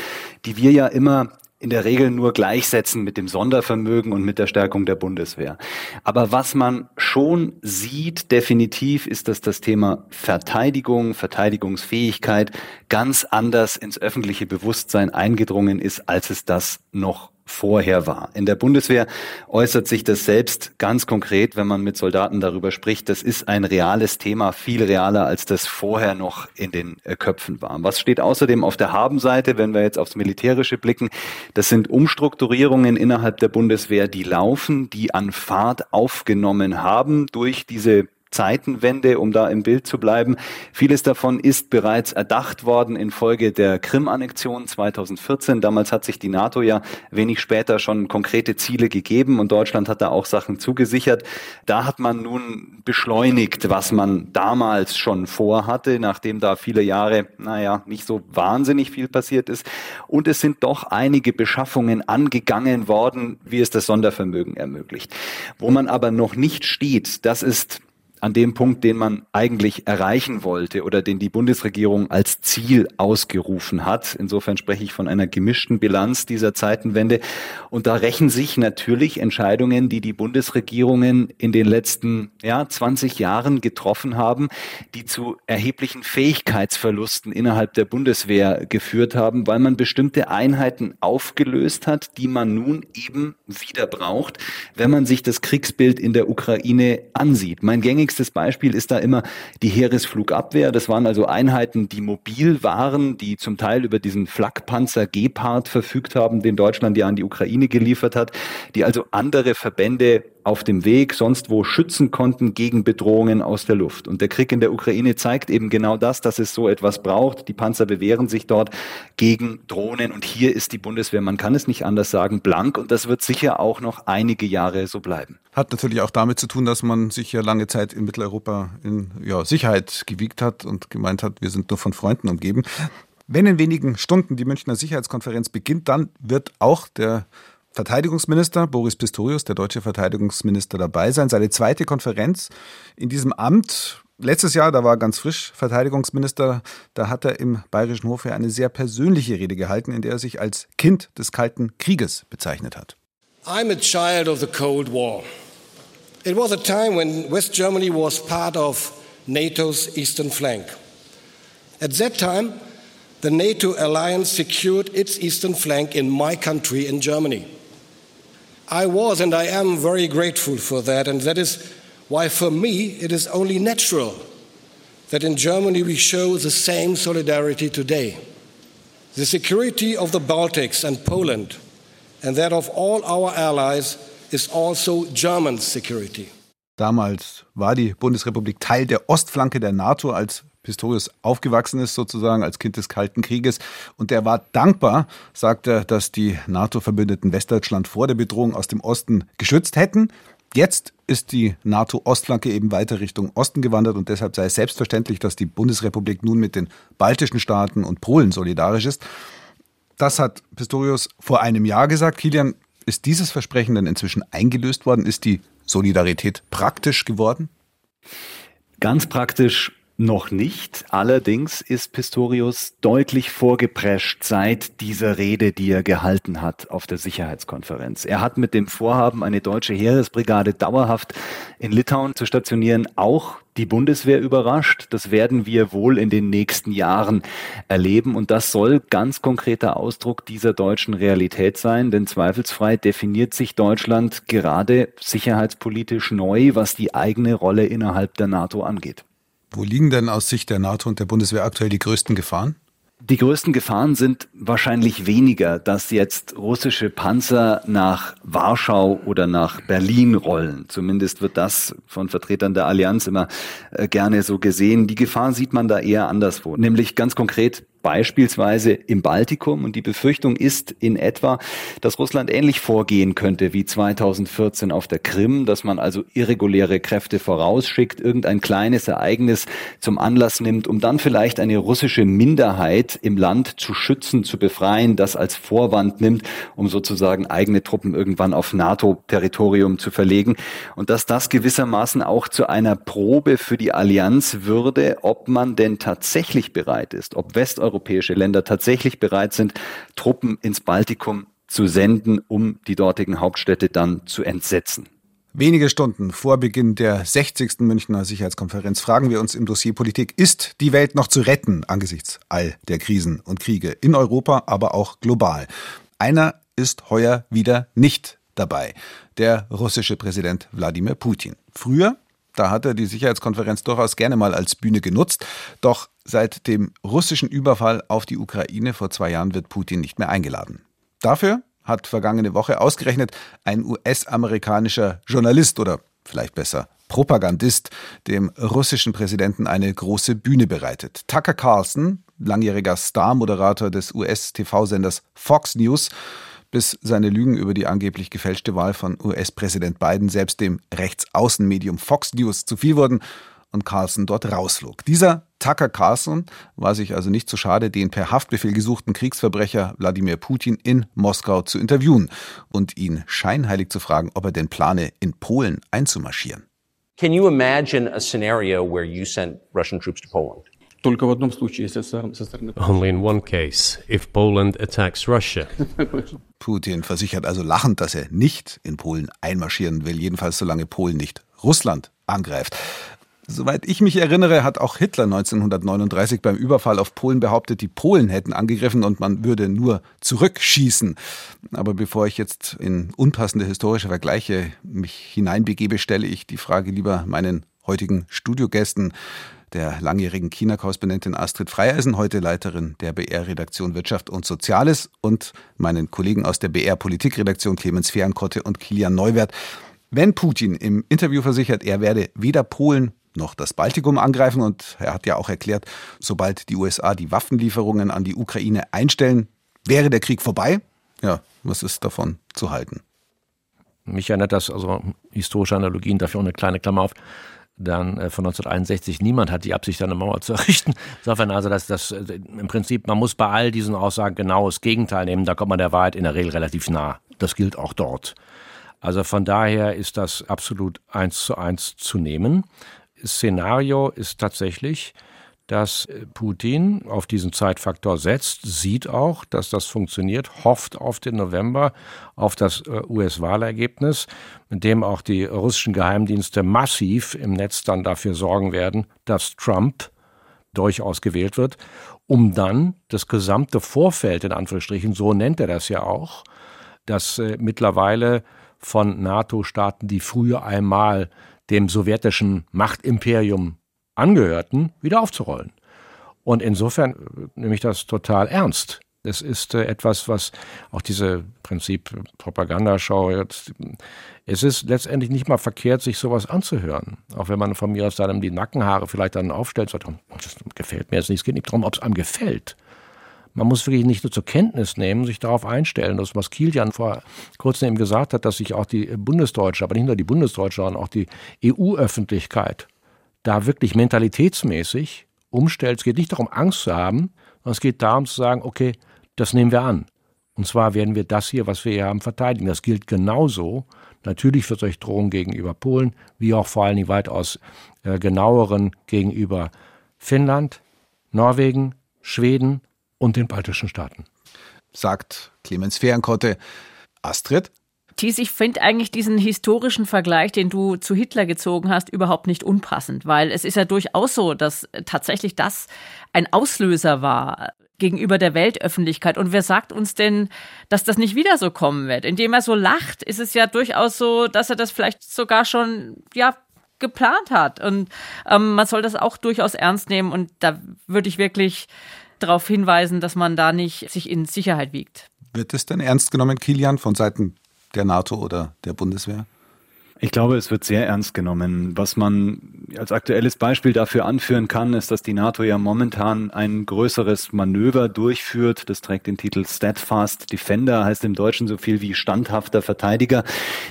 die wir ja immer in der Regel nur gleichsetzen mit dem Sondervermögen und mit der Stärkung der Bundeswehr. Aber was man schon sieht, definitiv, ist, dass das Thema Verteidigung, Verteidigungsfähigkeit ganz anders ins öffentliche Bewusstsein eingedrungen ist, als es das noch vorher war. In der Bundeswehr äußert sich das selbst ganz konkret, wenn man mit Soldaten darüber spricht. Das ist ein reales Thema, viel realer, als das vorher noch in den äh, Köpfen war. Was steht außerdem auf der Habenseite, wenn wir jetzt aufs Militärische blicken? Das sind Umstrukturierungen innerhalb der Bundeswehr, die laufen, die an Fahrt aufgenommen haben durch diese Zeitenwende, um da im Bild zu bleiben. Vieles davon ist bereits erdacht worden infolge der Krim-Annexion 2014. Damals hat sich die NATO ja wenig später schon konkrete Ziele gegeben und Deutschland hat da auch Sachen zugesichert. Da hat man nun beschleunigt, was man damals schon vorhatte, nachdem da viele Jahre, naja, nicht so wahnsinnig viel passiert ist. Und es sind doch einige Beschaffungen angegangen worden, wie es das Sondervermögen ermöglicht. Wo man aber noch nicht steht, das ist an dem Punkt, den man eigentlich erreichen wollte oder den die Bundesregierung als Ziel ausgerufen hat. Insofern spreche ich von einer gemischten Bilanz dieser Zeitenwende. Und da rächen sich natürlich Entscheidungen, die die Bundesregierungen in den letzten ja, 20 Jahren getroffen haben, die zu erheblichen Fähigkeitsverlusten innerhalb der Bundeswehr geführt haben, weil man bestimmte Einheiten aufgelöst hat, die man nun eben wieder braucht, wenn man sich das Kriegsbild in der Ukraine ansieht. Mein gängigstes gängigstes Beispiel ist da immer die Heeresflugabwehr. Das waren also Einheiten, die mobil waren, die zum Teil über diesen Flakpanzer Gepard verfügt haben, den Deutschland ja an die Ukraine geliefert hat, die also andere Verbände auf dem Weg sonst wo schützen konnten gegen Bedrohungen aus der Luft. Und der Krieg in der Ukraine zeigt eben genau das, dass es so etwas braucht. Die Panzer bewähren sich dort gegen Drohnen. Und hier ist die Bundeswehr, man kann es nicht anders sagen, blank. Und das wird sicher auch noch einige Jahre so bleiben. Hat natürlich auch damit zu tun, dass man sich ja lange Zeit in Mitteleuropa in ja, Sicherheit gewiegt hat und gemeint hat, wir sind nur von Freunden umgeben. Wenn in wenigen Stunden die Münchner Sicherheitskonferenz beginnt, dann wird auch der Verteidigungsminister Boris Pistorius, der deutsche Verteidigungsminister, dabei sein. Seine zweite Konferenz in diesem Amt. Letztes Jahr, da war ganz frisch Verteidigungsminister, da hat er im Bayerischen Hof eine sehr persönliche Rede gehalten, in der er sich als Kind des Kalten Krieges bezeichnet hat. I'm a child of the Cold War. It was a time when West Germany was part of NATO's eastern flank. At that time, the NATO alliance secured its eastern flank in my country, in Germany. I was and I am very grateful for that, and that is why, for me, it is only natural that in Germany we show the same solidarity today. The security of the Baltics and Poland, and that of all our allies, is also German security. Damals war die Bundesrepublik Teil der Ostflanke der NATO, als Pistorius aufgewachsen ist, sozusagen als Kind des Kalten Krieges. Und er war dankbar, sagt er, dass die NATO-Verbündeten Westdeutschland vor der Bedrohung aus dem Osten geschützt hätten. Jetzt ist die NATO-Ostflanke eben weiter Richtung Osten gewandert und deshalb sei es selbstverständlich, dass die Bundesrepublik nun mit den baltischen Staaten und Polen solidarisch ist. Das hat Pistorius vor einem Jahr gesagt. Kilian, ist dieses Versprechen denn inzwischen eingelöst worden? Ist die Solidarität praktisch geworden? Ganz praktisch noch nicht. Allerdings ist Pistorius deutlich vorgeprescht seit dieser Rede, die er gehalten hat auf der Sicherheitskonferenz. Er hat mit dem Vorhaben, eine deutsche Heeresbrigade dauerhaft in Litauen zu stationieren, auch die Bundeswehr überrascht. Das werden wir wohl in den nächsten Jahren erleben. Und das soll ganz konkreter Ausdruck dieser deutschen Realität sein. Denn zweifelsfrei definiert sich Deutschland gerade sicherheitspolitisch neu, was die eigene Rolle innerhalb der NATO angeht. Wo liegen denn aus Sicht der NATO und der Bundeswehr aktuell die größten Gefahren? Die größten Gefahren sind wahrscheinlich weniger, dass jetzt russische Panzer nach Warschau oder nach Berlin rollen. Zumindest wird das von Vertretern der Allianz immer äh, gerne so gesehen. Die Gefahr sieht man da eher anderswo, nämlich ganz konkret beispielsweise im Baltikum. Und die Befürchtung ist in etwa, dass Russland ähnlich vorgehen könnte wie 2014 auf der Krim, dass man also irreguläre Kräfte vorausschickt, irgendein kleines Ereignis zum Anlass nimmt, um dann vielleicht eine russische Minderheit im Land zu schützen, zu befreien, das als Vorwand nimmt, um sozusagen eigene Truppen irgendwann auf NATO-Territorium zu verlegen. Und dass das gewissermaßen auch zu einer Probe für die Allianz würde, ob man denn tatsächlich bereit ist, ob Westeuropa osteuropäische Länder tatsächlich bereit sind, Truppen ins Baltikum zu senden, um die dortigen Hauptstädte dann zu entsetzen. Wenige Stunden vor Beginn der 60. Münchner Sicherheitskonferenz fragen wir uns im Dossier Politik, ist die Welt noch zu retten angesichts all der Krisen und Kriege in Europa, aber auch global? Einer ist heuer wieder nicht dabei, der russische Präsident Wladimir Putin. Früher da hat er die Sicherheitskonferenz durchaus gerne mal als Bühne genutzt. Doch seit dem russischen Überfall auf die Ukraine vor zwei Jahren wird Putin nicht mehr eingeladen. Dafür hat vergangene Woche ausgerechnet ein US-amerikanischer Journalist oder vielleicht besser Propagandist dem russischen Präsidenten eine große Bühne bereitet. Tucker Carlson, langjähriger Star-Moderator des US-TV-Senders Fox News, bis seine Lügen über die angeblich gefälschte Wahl von US-Präsident Biden selbst dem Rechtsaußenmedium Fox News zu viel wurden und Carlson dort rauslog. Dieser Tucker Carlson war sich also nicht zu schade, den per Haftbefehl gesuchten Kriegsverbrecher Wladimir Putin in Moskau zu interviewen und ihn scheinheilig zu fragen, ob er denn plane, in Polen einzumarschieren. Can you imagine a scenario where you sent Russian troops to Poland? Only in one case, if Poland attacks Russia. Putin versichert also lachend, dass er nicht in Polen einmarschieren will, jedenfalls solange Polen nicht Russland angreift. Soweit ich mich erinnere, hat auch Hitler 1939 beim Überfall auf Polen behauptet, die Polen hätten angegriffen und man würde nur zurückschießen. Aber bevor ich jetzt in unpassende historische Vergleiche mich hineinbegebe, stelle ich die Frage lieber meinen heutigen Studiogästen der langjährigen China-Korrespondentin Astrid Freieisen, heute Leiterin der BR-Redaktion Wirtschaft und Soziales und meinen Kollegen aus der BR-Politikredaktion Clemens Fehrenkotte und Kilian Neuwert. Wenn Putin im Interview versichert, er werde weder Polen noch das Baltikum angreifen und er hat ja auch erklärt, sobald die USA die Waffenlieferungen an die Ukraine einstellen, wäre der Krieg vorbei. Ja, was ist davon zu halten? Mich erinnert das, also historische Analogien, dafür auch eine kleine Klammer auf, dann äh, von 1961. Niemand hat die Absicht, eine Mauer zu errichten. Insofern also, dass das äh, im Prinzip, man muss bei all diesen Aussagen genau das Gegenteil nehmen. Da kommt man der Wahrheit in der Regel relativ nah. Das gilt auch dort. Also von daher ist das absolut eins zu eins zu nehmen. Szenario ist tatsächlich, dass Putin auf diesen Zeitfaktor setzt, sieht auch, dass das funktioniert, hofft auf den November, auf das äh, US-Wahlergebnis, mit dem auch die russischen Geheimdienste massiv im Netz dann dafür sorgen werden, dass Trump durchaus gewählt wird, um dann das gesamte Vorfeld, in Anführungsstrichen, so nennt er das ja auch, das äh, mittlerweile von NATO-Staaten, die früher einmal dem sowjetischen Machtimperium angehörten, wieder aufzurollen. Und insofern äh, nehme ich das total ernst. Es ist äh, etwas, was auch diese Prinzip Propagandaschau jetzt, es ist letztendlich nicht mal verkehrt, sich sowas anzuhören. Auch wenn man von mir aus dann die Nackenhaare vielleicht dann aufstellt, sagt, oh, das gefällt mir jetzt nicht. Es geht nicht darum, ob es einem gefällt. Man muss wirklich nicht nur zur Kenntnis nehmen, sich darauf einstellen. Das, was Kilian vor kurzem eben gesagt hat, dass sich auch die Bundesdeutsche, aber nicht nur die Bundesdeutsche, sondern auch die EU-Öffentlichkeit da wirklich mentalitätsmäßig umstellt. Es geht nicht darum, Angst zu haben, sondern es geht darum zu sagen, okay, das nehmen wir an. Und zwar werden wir das hier, was wir hier haben, verteidigen. Das gilt genauso natürlich für solche Drohungen gegenüber Polen, wie auch vor allen Dingen weitaus äh, genaueren gegenüber Finnland, Norwegen, Schweden und den baltischen Staaten. Sagt Clemens Fehrenkotte. Astrid? Thies, ich finde eigentlich diesen historischen Vergleich, den du zu Hitler gezogen hast, überhaupt nicht unpassend, weil es ist ja durchaus so, dass tatsächlich das ein Auslöser war gegenüber der Weltöffentlichkeit. Und wer sagt uns denn, dass das nicht wieder so kommen wird? Indem er so lacht, ist es ja durchaus so, dass er das vielleicht sogar schon, ja, geplant hat. Und ähm, man soll das auch durchaus ernst nehmen. Und da würde ich wirklich darauf hinweisen, dass man da nicht sich in Sicherheit wiegt. Wird es denn ernst genommen, Kilian, von Seiten der NATO oder der Bundeswehr? Ich glaube, es wird sehr ernst genommen. Was man als aktuelles Beispiel dafür anführen kann, ist, dass die NATO ja momentan ein größeres Manöver durchführt. Das trägt den Titel Steadfast Defender, heißt im Deutschen so viel wie standhafter Verteidiger.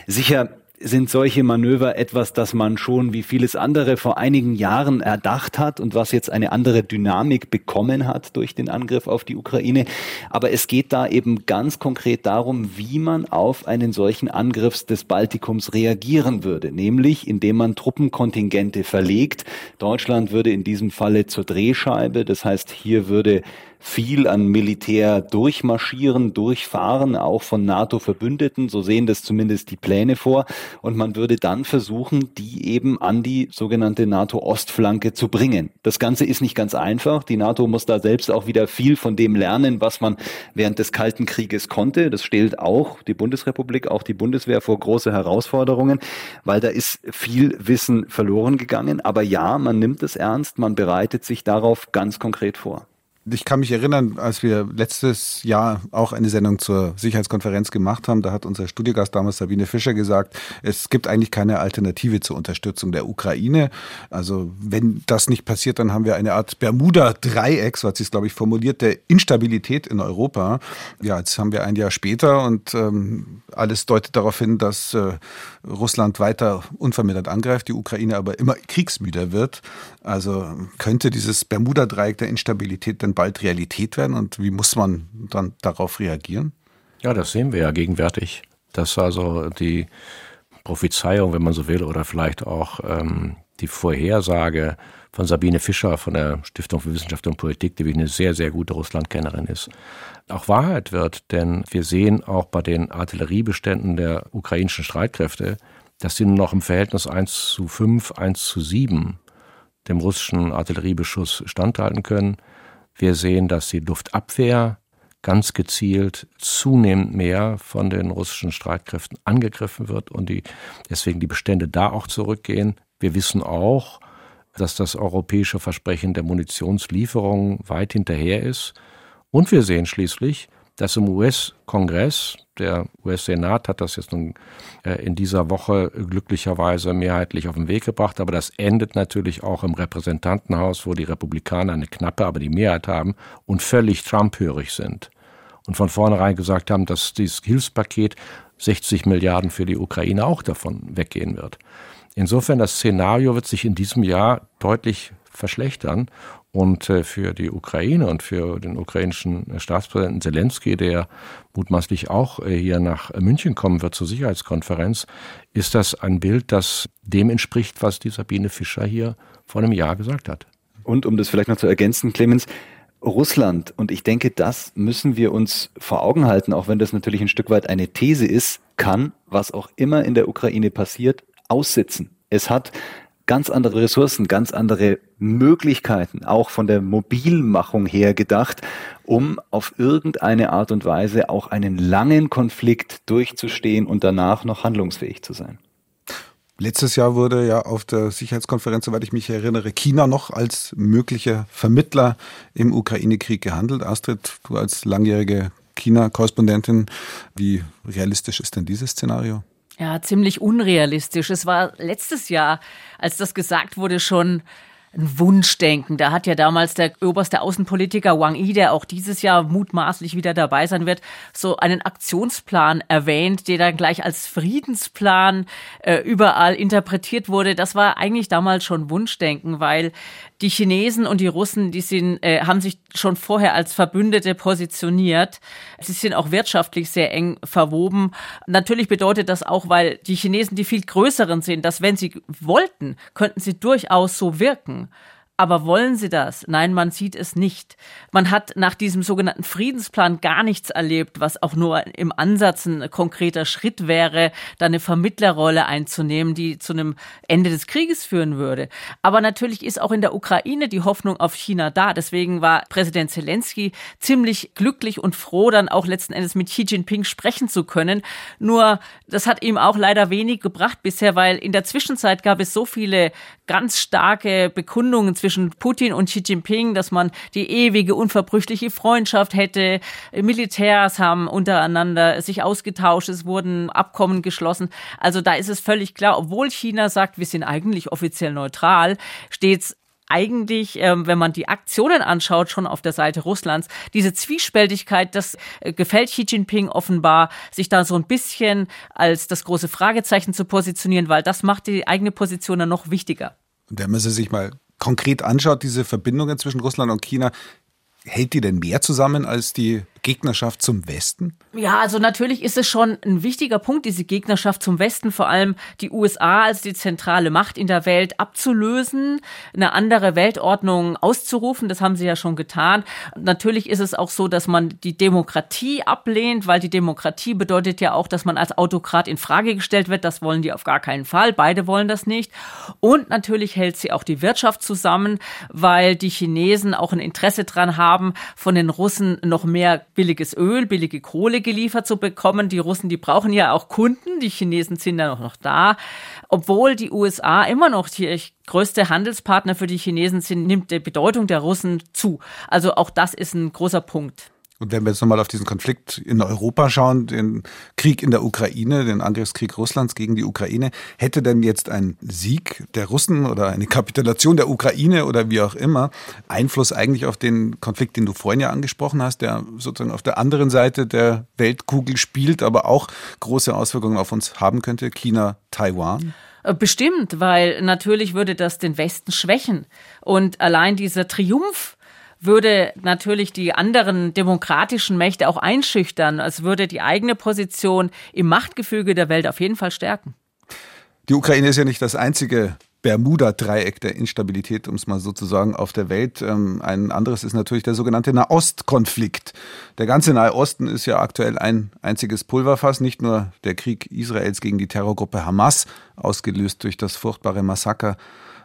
Sicher sind solche Manöver etwas, das man schon wie vieles andere vor einigen Jahren erdacht hat und was jetzt eine andere Dynamik bekommen hat durch den Angriff auf die Ukraine. Aber es geht da eben ganz konkret darum, wie man auf einen solchen Angriff des Baltikums reagieren würde, nämlich indem man Truppenkontingente verlegt. Deutschland würde in diesem Falle zur Drehscheibe, das heißt, hier würde viel an Militär durchmarschieren, durchfahren, auch von NATO-Verbündeten. So sehen das zumindest die Pläne vor. Und man würde dann versuchen, die eben an die sogenannte NATO-Ostflanke zu bringen. Das Ganze ist nicht ganz einfach. Die NATO muss da selbst auch wieder viel von dem lernen, was man während des Kalten Krieges konnte. Das stellt auch die Bundesrepublik, auch die Bundeswehr vor große Herausforderungen, weil da ist viel Wissen verloren gegangen. Aber ja, man nimmt es ernst, man bereitet sich darauf ganz konkret vor ich kann mich erinnern, als wir letztes Jahr auch eine Sendung zur Sicherheitskonferenz gemacht haben, da hat unser Studiogast damals Sabine Fischer gesagt, es gibt eigentlich keine Alternative zur Unterstützung der Ukraine. Also wenn das nicht passiert, dann haben wir eine Art Bermuda-Dreieck, so hat sie es, glaube ich, formuliert, der Instabilität in Europa. Ja, jetzt haben wir ein Jahr später und ähm, alles deutet darauf hin, dass äh, Russland weiter unvermindert angreift, die Ukraine aber immer kriegsmüder wird. Also könnte dieses Bermuda-Dreieck der Instabilität dann bald Realität werden und wie muss man dann darauf reagieren? Ja, das sehen wir ja gegenwärtig, dass also die Prophezeiung, wenn man so will, oder vielleicht auch ähm, die Vorhersage von Sabine Fischer von der Stiftung für Wissenschaft und Politik, die eine sehr, sehr gute Russlandkennerin ist, auch Wahrheit wird. Denn wir sehen auch bei den Artilleriebeständen der ukrainischen Streitkräfte, dass sie nur noch im Verhältnis 1 zu 5, 1 zu 7 dem russischen Artilleriebeschuss standhalten können. Wir sehen, dass die Luftabwehr ganz gezielt zunehmend mehr von den russischen Streitkräften angegriffen wird und die, deswegen die Bestände da auch zurückgehen. Wir wissen auch, dass das europäische Versprechen der Munitionslieferung weit hinterher ist. Und wir sehen schließlich, dass im US-Kongress, der US-Senat hat das jetzt nun äh, in dieser Woche glücklicherweise mehrheitlich auf den Weg gebracht, aber das endet natürlich auch im Repräsentantenhaus, wo die Republikaner eine knappe, aber die Mehrheit haben und völlig Trump-hörig sind und von vornherein gesagt haben, dass dieses Hilfspaket 60 Milliarden für die Ukraine auch davon weggehen wird. Insofern, das Szenario wird sich in diesem Jahr deutlich verschlechtern. Und äh, für die Ukraine und für den ukrainischen Staatspräsidenten Zelensky, der mutmaßlich auch äh, hier nach München kommen wird zur Sicherheitskonferenz, ist das ein Bild, das dem entspricht, was die Sabine Fischer hier vor einem Jahr gesagt hat. Und um das vielleicht noch zu ergänzen, Clemens, Russland, und ich denke, das müssen wir uns vor Augen halten, auch wenn das natürlich ein Stück weit eine These ist, kann, was auch immer in der Ukraine passiert, aussitzen. Es hat ganz andere Ressourcen, ganz andere Möglichkeiten, auch von der Mobilmachung her gedacht, um auf irgendeine Art und Weise auch einen langen Konflikt durchzustehen und danach noch handlungsfähig zu sein. Letztes Jahr wurde ja auf der Sicherheitskonferenz, soweit ich mich erinnere, China noch als möglicher Vermittler im Ukraine-Krieg gehandelt. Astrid, du als langjährige China-Korrespondentin, wie realistisch ist denn dieses Szenario? Ja, ziemlich unrealistisch. Es war letztes Jahr, als das gesagt wurde, schon ein Wunschdenken. Da hat ja damals der oberste Außenpolitiker Wang Yi, der auch dieses Jahr mutmaßlich wieder dabei sein wird, so einen Aktionsplan erwähnt, der dann gleich als Friedensplan äh, überall interpretiert wurde. Das war eigentlich damals schon Wunschdenken, weil die Chinesen und die Russen, die sind, äh, haben sich schon vorher als Verbündete positioniert. Sie sind auch wirtschaftlich sehr eng verwoben. Natürlich bedeutet das auch, weil die Chinesen die viel größeren sind, dass wenn sie wollten, könnten sie durchaus so wirken. Yeah. Aber wollen sie das? Nein, man sieht es nicht. Man hat nach diesem sogenannten Friedensplan gar nichts erlebt, was auch nur im Ansatz ein konkreter Schritt wäre, da eine Vermittlerrolle einzunehmen, die zu einem Ende des Krieges führen würde. Aber natürlich ist auch in der Ukraine die Hoffnung auf China da. Deswegen war Präsident Zelensky ziemlich glücklich und froh, dann auch letzten Endes mit Xi Jinping sprechen zu können. Nur, das hat ihm auch leider wenig gebracht bisher, weil in der Zwischenzeit gab es so viele ganz starke Bekundungen zwischen Putin und Xi Jinping, dass man die ewige, unverbrüchliche Freundschaft hätte. Militärs haben untereinander sich ausgetauscht, es wurden Abkommen geschlossen. Also da ist es völlig klar, obwohl China sagt, wir sind eigentlich offiziell neutral, steht's eigentlich, ähm, wenn man die Aktionen anschaut, schon auf der Seite Russlands. Diese Zwiespältigkeit, das äh, gefällt Xi Jinping offenbar, sich da so ein bisschen als das große Fragezeichen zu positionieren, weil das macht die eigene Position dann noch wichtiger. Man sie sich mal konkret anschaut, diese Verbindungen zwischen Russland und China, hält die denn mehr zusammen als die Gegnerschaft zum Westen? Ja, also natürlich ist es schon ein wichtiger Punkt, diese Gegnerschaft zum Westen, vor allem die USA als die zentrale Macht in der Welt abzulösen, eine andere Weltordnung auszurufen. Das haben sie ja schon getan. Natürlich ist es auch so, dass man die Demokratie ablehnt, weil die Demokratie bedeutet ja auch, dass man als Autokrat in Frage gestellt wird. Das wollen die auf gar keinen Fall. Beide wollen das nicht. Und natürlich hält sie auch die Wirtschaft zusammen, weil die Chinesen auch ein Interesse dran haben, von den Russen noch mehr billiges Öl, billige Kohle geliefert zu bekommen. Die Russen, die brauchen ja auch Kunden. Die Chinesen sind ja noch da. Obwohl die USA immer noch die größte Handelspartner für die Chinesen sind, nimmt die Bedeutung der Russen zu. Also auch das ist ein großer Punkt. Und wenn wir jetzt nochmal auf diesen Konflikt in Europa schauen, den Krieg in der Ukraine, den Angriffskrieg Russlands gegen die Ukraine, hätte denn jetzt ein Sieg der Russen oder eine Kapitulation der Ukraine oder wie auch immer Einfluss eigentlich auf den Konflikt, den du vorhin ja angesprochen hast, der sozusagen auf der anderen Seite der Weltkugel spielt, aber auch große Auswirkungen auf uns haben könnte, China, Taiwan? Äh, bestimmt, weil natürlich würde das den Westen schwächen. Und allein dieser Triumph würde natürlich die anderen demokratischen Mächte auch einschüchtern. Es würde die eigene Position im Machtgefüge der Welt auf jeden Fall stärken. Die Ukraine ist ja nicht das einzige Bermuda-Dreieck der Instabilität, um es mal so zu sagen, auf der Welt. Ähm, ein anderes ist natürlich der sogenannte Nahostkonflikt. Der ganze Nahe Osten ist ja aktuell ein einziges Pulverfass. Nicht nur der Krieg Israels gegen die Terrorgruppe Hamas, ausgelöst durch das furchtbare Massaker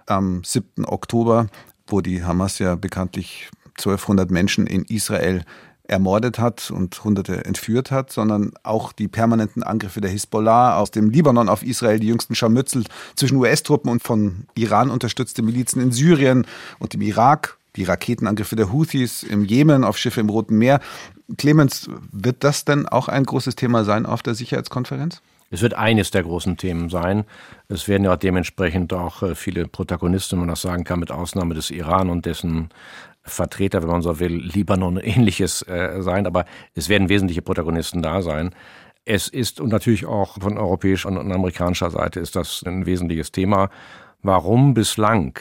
am 7. Oktober, wo die Hamas ja bekanntlich 1200 Menschen in Israel ermordet hat und Hunderte entführt hat, sondern auch die permanenten Angriffe der Hisbollah aus dem Libanon auf Israel, die jüngsten Scharmützel zwischen US-Truppen und von Iran unterstützte Milizen in Syrien und im Irak, die Raketenangriffe der Houthis im Jemen auf Schiffe im Roten Meer. Clemens, wird das denn auch ein großes Thema sein auf der Sicherheitskonferenz? Es wird eines der großen Themen sein. Es werden ja dementsprechend auch äh, viele Protagonisten, wenn man das sagen kann, mit Ausnahme des Iran und dessen Vertreter, wenn man so will, Libanon ähnliches äh, sein, aber es werden wesentliche Protagonisten da sein. Es ist und natürlich auch von europäischer und amerikanischer Seite ist das ein wesentliches Thema. Warum bislang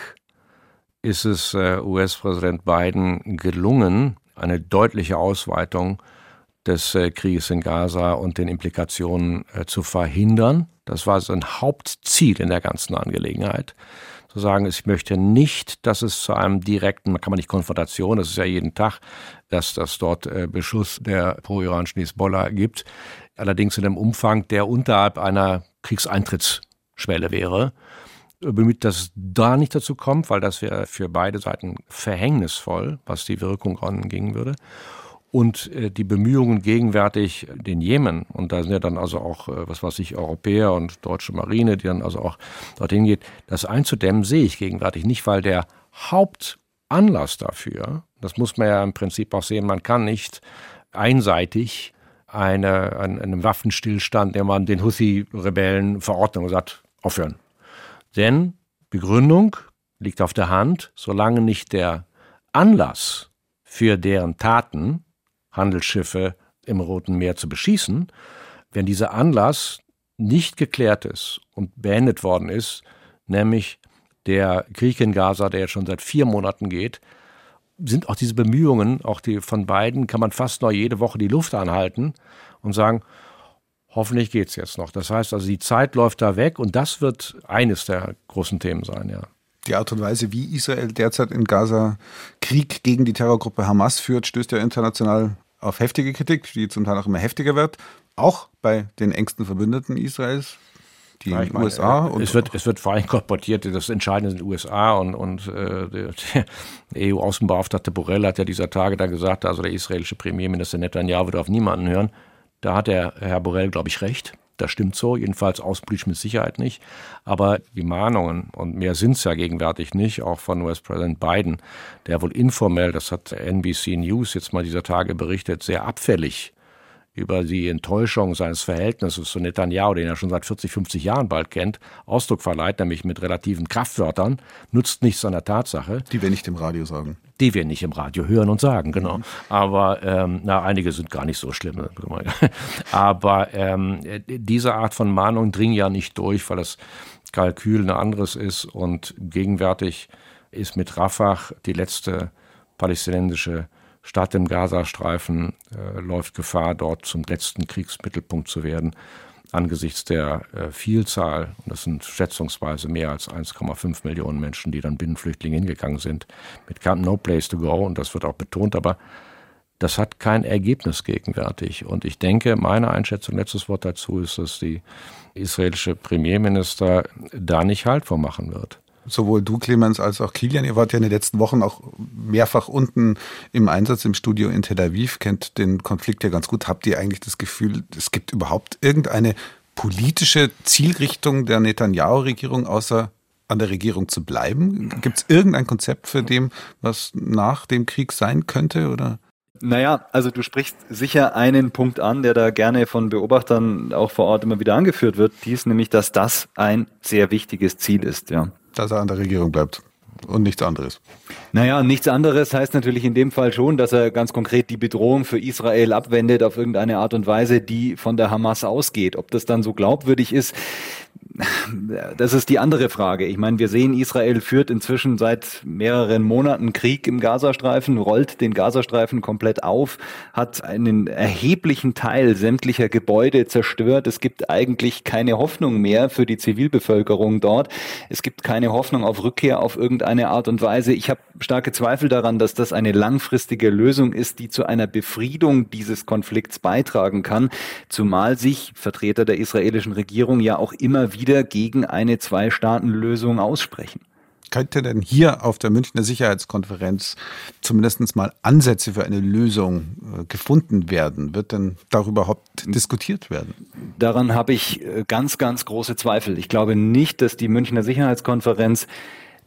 ist es äh, US-Präsident Biden gelungen, eine deutliche Ausweitung des äh, Krieges in Gaza und den Implikationen äh, zu verhindern? Das war sein Hauptziel in der ganzen Angelegenheit zu sagen, ich möchte nicht, dass es zu einem direkten, man kann man nicht Konfrontation, das ist ja jeden Tag, dass das dort äh, Beschuss der pro-iranischen Hisbollah gibt, allerdings in einem Umfang, der unterhalb einer Kriegseintrittsschwelle wäre. Bemüht, dass es da nicht dazu kommt, weil das wäre für beide Seiten verhängnisvoll, was die Wirkung angehen würde und äh, die Bemühungen gegenwärtig den Jemen, und da sind ja dann also auch, äh, was weiß ich, Europäer und deutsche Marine, die dann also auch dorthin geht, das einzudämmen, sehe ich gegenwärtig nicht, weil der Hauptanlass dafür, das muss man ja im Prinzip auch sehen, man kann nicht einseitig eine, einen, einen Waffenstillstand, der man den Houthi-Rebellen verordnet und sagt, aufhören. Denn Begründung liegt auf der Hand, solange nicht der Anlass für deren Taten Handelsschiffe im Roten Meer zu beschießen, wenn dieser Anlass nicht geklärt ist und beendet worden ist, nämlich der Krieg in Gaza, der jetzt schon seit vier Monaten geht, sind auch diese Bemühungen, auch die von beiden, kann man fast noch jede Woche die Luft anhalten und sagen, hoffentlich geht es jetzt noch. Das heißt also, die Zeit läuft da weg und das wird eines der großen Themen sein, ja. Die Art und Weise, wie Israel derzeit in Gaza Krieg gegen die Terrorgruppe Hamas führt, stößt ja international auf heftige Kritik, die zum Teil auch immer heftiger wird. Auch bei den engsten Verbündeten Israels, die ja, meine, USA. Äh, und es, wird, es wird vor allem korportiert, das Entscheidende sind die USA und, und äh, der, EU-Außenbeauftragte Borrell hat ja dieser Tage dann gesagt, also der israelische Premierminister Netanyahu wird auf niemanden hören. Da hat der Herr Borrell, glaube ich, recht. Das stimmt so, jedenfalls auspolitisch mit Sicherheit nicht. Aber die Mahnungen, und mehr sind es ja gegenwärtig nicht, auch von US-Präsident Biden, der wohl informell, das hat NBC News jetzt mal dieser Tage berichtet, sehr abfällig über die Enttäuschung seines Verhältnisses zu Netanyahu, den er schon seit 40, 50 Jahren bald kennt, Ausdruck verleiht, nämlich mit relativen Kraftwörtern, nutzt nichts an der Tatsache. Die wir nicht im Radio sagen. Die wir nicht im Radio hören und sagen, genau. Mhm. Aber ähm, na, einige sind gar nicht so schlimm. Aber ähm, diese Art von Mahnung dringen ja nicht durch, weil das Kalkül ein anderes ist und gegenwärtig ist mit Rafah die letzte palästinensische Stadt im Gazastreifen äh, läuft Gefahr, dort zum letzten Kriegsmittelpunkt zu werden. Angesichts der äh, Vielzahl, und das sind schätzungsweise mehr als 1,5 Millionen Menschen, die dann Binnenflüchtlinge hingegangen sind, mit Camp No Place to Go, und das wird auch betont, aber das hat kein Ergebnis gegenwärtig. Und ich denke, meine Einschätzung, letztes Wort dazu ist, dass die israelische Premierminister da nicht Halt vormachen wird sowohl du, Clemens, als auch Kilian, ihr wart ja in den letzten Wochen auch mehrfach unten im Einsatz im Studio in Tel Aviv, kennt den Konflikt ja ganz gut. Habt ihr eigentlich das Gefühl, es gibt überhaupt irgendeine politische Zielrichtung der Netanyahu-Regierung, außer an der Regierung zu bleiben? Gibt es irgendein Konzept für dem, was nach dem Krieg sein könnte? Oder? Naja, also du sprichst sicher einen Punkt an, der da gerne von Beobachtern auch vor Ort immer wieder angeführt wird. Dies nämlich, dass das ein sehr wichtiges Ziel ist, ja dass er an der Regierung bleibt und nichts anderes. Naja, nichts anderes heißt natürlich in dem Fall schon, dass er ganz konkret die Bedrohung für Israel abwendet auf irgendeine Art und Weise, die von der Hamas ausgeht. Ob das dann so glaubwürdig ist, das ist die andere Frage. Ich meine, wir sehen, Israel führt inzwischen seit mehreren Monaten Krieg im Gazastreifen, rollt den Gazastreifen komplett auf, hat einen erheblichen Teil sämtlicher Gebäude zerstört. Es gibt eigentlich keine Hoffnung mehr für die Zivilbevölkerung dort. Es gibt keine Hoffnung auf Rückkehr auf irgendeine Art und Weise. Ich habe starke Zweifel daran, dass das eine langfristige Lösung ist, die zu einer Befriedung dieses Konflikts beitragen kann, zumal sich Vertreter der israelischen Regierung ja auch immer wieder wieder gegen eine Zwei-Staaten-Lösung aussprechen. Könnte denn hier auf der Münchner Sicherheitskonferenz zumindest mal Ansätze für eine Lösung äh, gefunden werden? Wird denn darüber überhaupt diskutiert werden? Daran habe ich äh, ganz, ganz große Zweifel. Ich glaube nicht, dass die Münchner Sicherheitskonferenz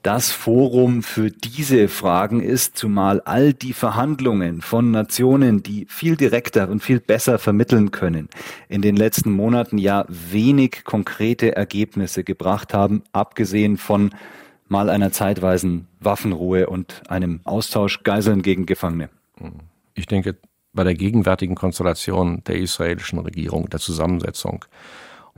das Forum für diese Fragen ist, zumal all die Verhandlungen von Nationen, die viel direkter und viel besser vermitteln können, in den letzten Monaten ja wenig konkrete Ergebnisse gebracht haben, abgesehen von mal einer zeitweisen Waffenruhe und einem Austausch Geiseln gegen Gefangene. Ich denke, bei der gegenwärtigen Konstellation der israelischen Regierung, der Zusammensetzung.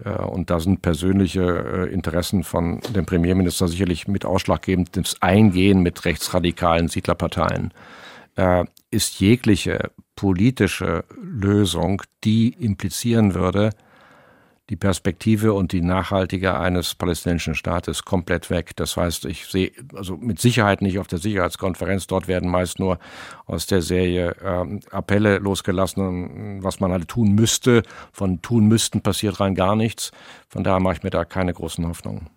Äh, und da sind persönliche äh, Interessen von dem Premierminister sicherlich mit ausschlaggebend. Das Eingehen mit rechtsradikalen Siedlerparteien äh, ist jegliche politische Lösung, die implizieren würde, die Perspektive und die nachhaltige eines palästinensischen Staates komplett weg. Das heißt, ich sehe also mit Sicherheit nicht auf der Sicherheitskonferenz. Dort werden meist nur aus der Serie ähm, Appelle losgelassen, was man halt tun müsste. Von tun müssten passiert rein gar nichts. Von daher mache ich mir da keine großen Hoffnungen.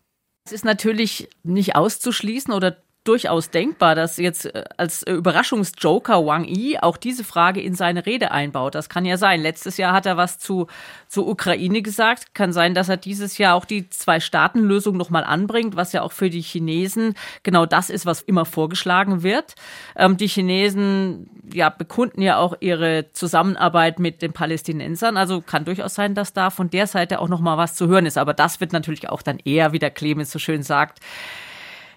Es ist natürlich nicht auszuschließen oder durchaus denkbar, dass jetzt äh, als Überraschungsjoker Wang Yi auch diese Frage in seine Rede einbaut. Das kann ja sein. Letztes Jahr hat er was zu zur Ukraine gesagt. Kann sein, dass er dieses Jahr auch die Zwei-Staaten-Lösung nochmal anbringt, was ja auch für die Chinesen genau das ist, was immer vorgeschlagen wird. Ähm, die Chinesen ja bekunden ja auch ihre Zusammenarbeit mit den Palästinensern. Also kann durchaus sein, dass da von der Seite auch nochmal was zu hören ist. Aber das wird natürlich auch dann eher, wie der Clemens so schön sagt,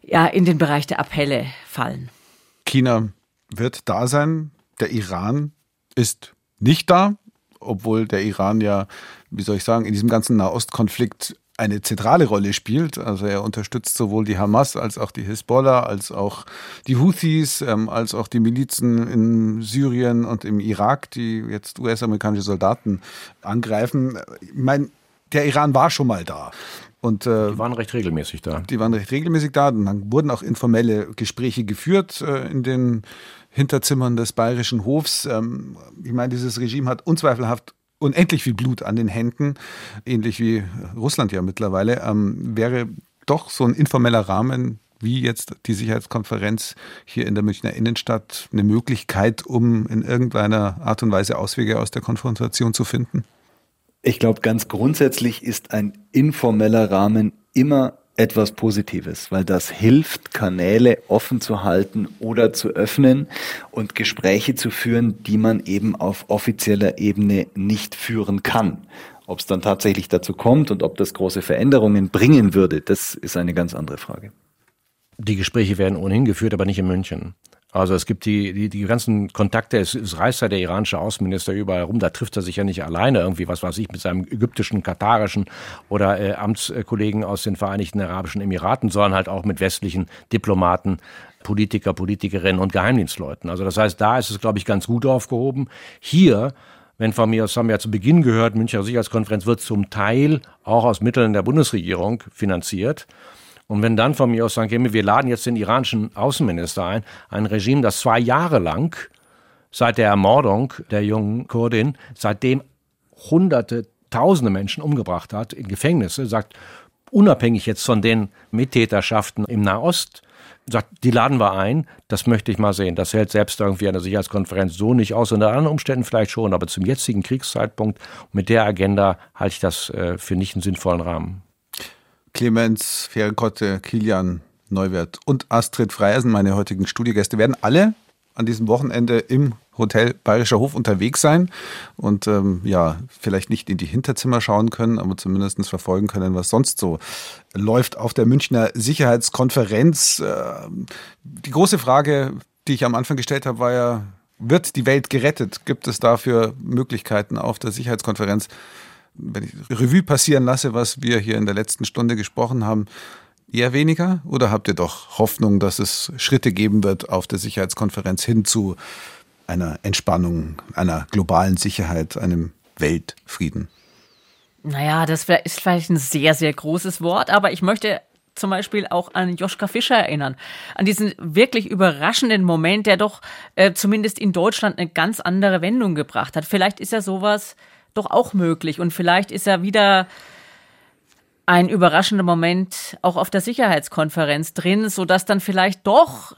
ja, in den Bereich der Appelle fallen. China wird da sein. Der Iran ist nicht da, obwohl der Iran ja, wie soll ich sagen, in diesem ganzen Nahostkonflikt eine zentrale Rolle spielt. Also er unterstützt sowohl die Hamas als auch die Hisbollah, als auch die Houthis, ähm, als auch die Milizen in Syrien und im Irak, die jetzt US-amerikanische Soldaten angreifen. Ich meine, der Iran war schon mal da. Und, äh, die waren recht regelmäßig da. Die waren recht regelmäßig da. Und dann wurden auch informelle Gespräche geführt äh, in den Hinterzimmern des bayerischen Hofs. Ähm, ich meine, dieses Regime hat unzweifelhaft unendlich viel Blut an den Händen, ähnlich wie Russland ja mittlerweile. Ähm, wäre doch so ein informeller Rahmen wie jetzt die Sicherheitskonferenz hier in der Münchner Innenstadt eine Möglichkeit, um in irgendeiner Art und Weise Auswege aus der Konfrontation zu finden? Ich glaube, ganz grundsätzlich ist ein informeller Rahmen immer etwas Positives, weil das hilft, Kanäle offen zu halten oder zu öffnen und Gespräche zu führen, die man eben auf offizieller Ebene nicht führen kann. Ob es dann tatsächlich dazu kommt und ob das große Veränderungen bringen würde, das ist eine ganz andere Frage. Die Gespräche werden ohnehin geführt, aber nicht in München. Also es gibt die, die, die ganzen Kontakte, es, es reist ja der iranische Außenminister überall rum, da trifft er sich ja nicht alleine irgendwie, was weiß ich, mit seinem ägyptischen, katarischen oder äh, Amtskollegen aus den Vereinigten Arabischen Emiraten, sondern halt auch mit westlichen Diplomaten, Politiker, Politikerinnen und Geheimdienstleuten. Also das heißt, da ist es, glaube ich, ganz gut aufgehoben. Hier wenn von mir, das haben wir ja zu Beginn gehört, Münchner Sicherheitskonferenz wird zum Teil auch aus Mitteln der Bundesregierung finanziert. Und wenn dann von mir aus sagen, wir laden jetzt den iranischen Außenminister ein, ein Regime, das zwei Jahre lang seit der Ermordung der jungen Kurdin, seitdem hunderte, tausende Menschen umgebracht hat in Gefängnisse, sagt, unabhängig jetzt von den Mittäterschaften im Nahost, sagt, die laden wir ein, das möchte ich mal sehen. Das hält selbst irgendwie eine Sicherheitskonferenz so nicht aus. Unter anderen Umständen vielleicht schon, aber zum jetzigen Kriegszeitpunkt mit der Agenda halte ich das äh, für nicht einen sinnvollen Rahmen. Clemens Ferienkotte, Kilian Neuwert und Astrid Freiersen, meine heutigen Studiogäste, werden alle an diesem Wochenende im Hotel Bayerischer Hof unterwegs sein und ähm, ja, vielleicht nicht in die Hinterzimmer schauen können, aber zumindest verfolgen können, was sonst so läuft auf der Münchner Sicherheitskonferenz. Äh, die große Frage, die ich am Anfang gestellt habe, war ja, wird die Welt gerettet? Gibt es dafür Möglichkeiten auf der Sicherheitskonferenz? Wenn ich Revue passieren lasse, was wir hier in der letzten Stunde gesprochen haben, eher weniger? Oder habt ihr doch Hoffnung, dass es Schritte geben wird auf der Sicherheitskonferenz hin zu einer Entspannung, einer globalen Sicherheit, einem Weltfrieden? Naja, das ist vielleicht ein sehr, sehr großes Wort, aber ich möchte zum Beispiel auch an Joschka Fischer erinnern. An diesen wirklich überraschenden Moment, der doch äh, zumindest in Deutschland eine ganz andere Wendung gebracht hat. Vielleicht ist ja sowas doch auch möglich. Und vielleicht ist ja wieder ein überraschender Moment auch auf der Sicherheitskonferenz drin, sodass dann vielleicht doch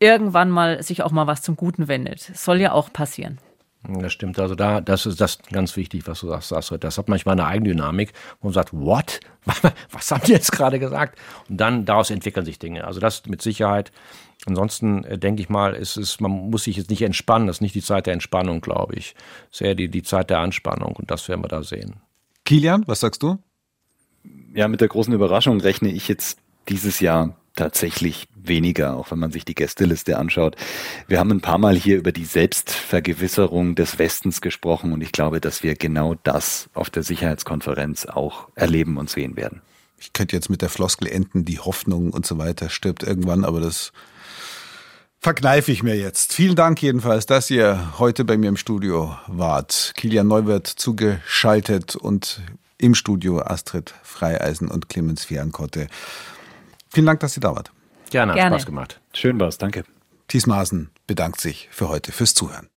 irgendwann mal sich auch mal was zum Guten wendet. Soll ja auch passieren. Das stimmt. Also da, das ist das ganz wichtig, was du sagst. Das hat manchmal eine Eigendynamik, wo man sagt, what? Was haben die jetzt gerade gesagt? Und dann daraus entwickeln sich Dinge. Also das mit Sicherheit. Ansonsten äh, denke ich mal, ist es, man muss sich jetzt nicht entspannen. Das ist nicht die Zeit der Entspannung, glaube ich. Sehr die, die Zeit der Anspannung. Und das werden wir da sehen. Kilian, was sagst du? Ja, mit der großen Überraschung rechne ich jetzt dieses Jahr tatsächlich weniger, auch wenn man sich die Gästeliste anschaut. Wir haben ein paar Mal hier über die Selbstvergewisserung des Westens gesprochen und ich glaube, dass wir genau das auf der Sicherheitskonferenz auch erleben und sehen werden. Ich könnte jetzt mit der Floskel enden, die Hoffnung und so weiter stirbt irgendwann, aber das verkneife ich mir jetzt. Vielen Dank jedenfalls, dass ihr heute bei mir im Studio wart. Kilian Neuwirth zugeschaltet und im Studio Astrid Freieisen und Clemens Fiankotte. Vielen Dank, dass ihr da wart. Gerne, hat Gerne. Spaß gemacht. Schön war's, danke. Thies Maaßen bedankt sich für heute fürs Zuhören.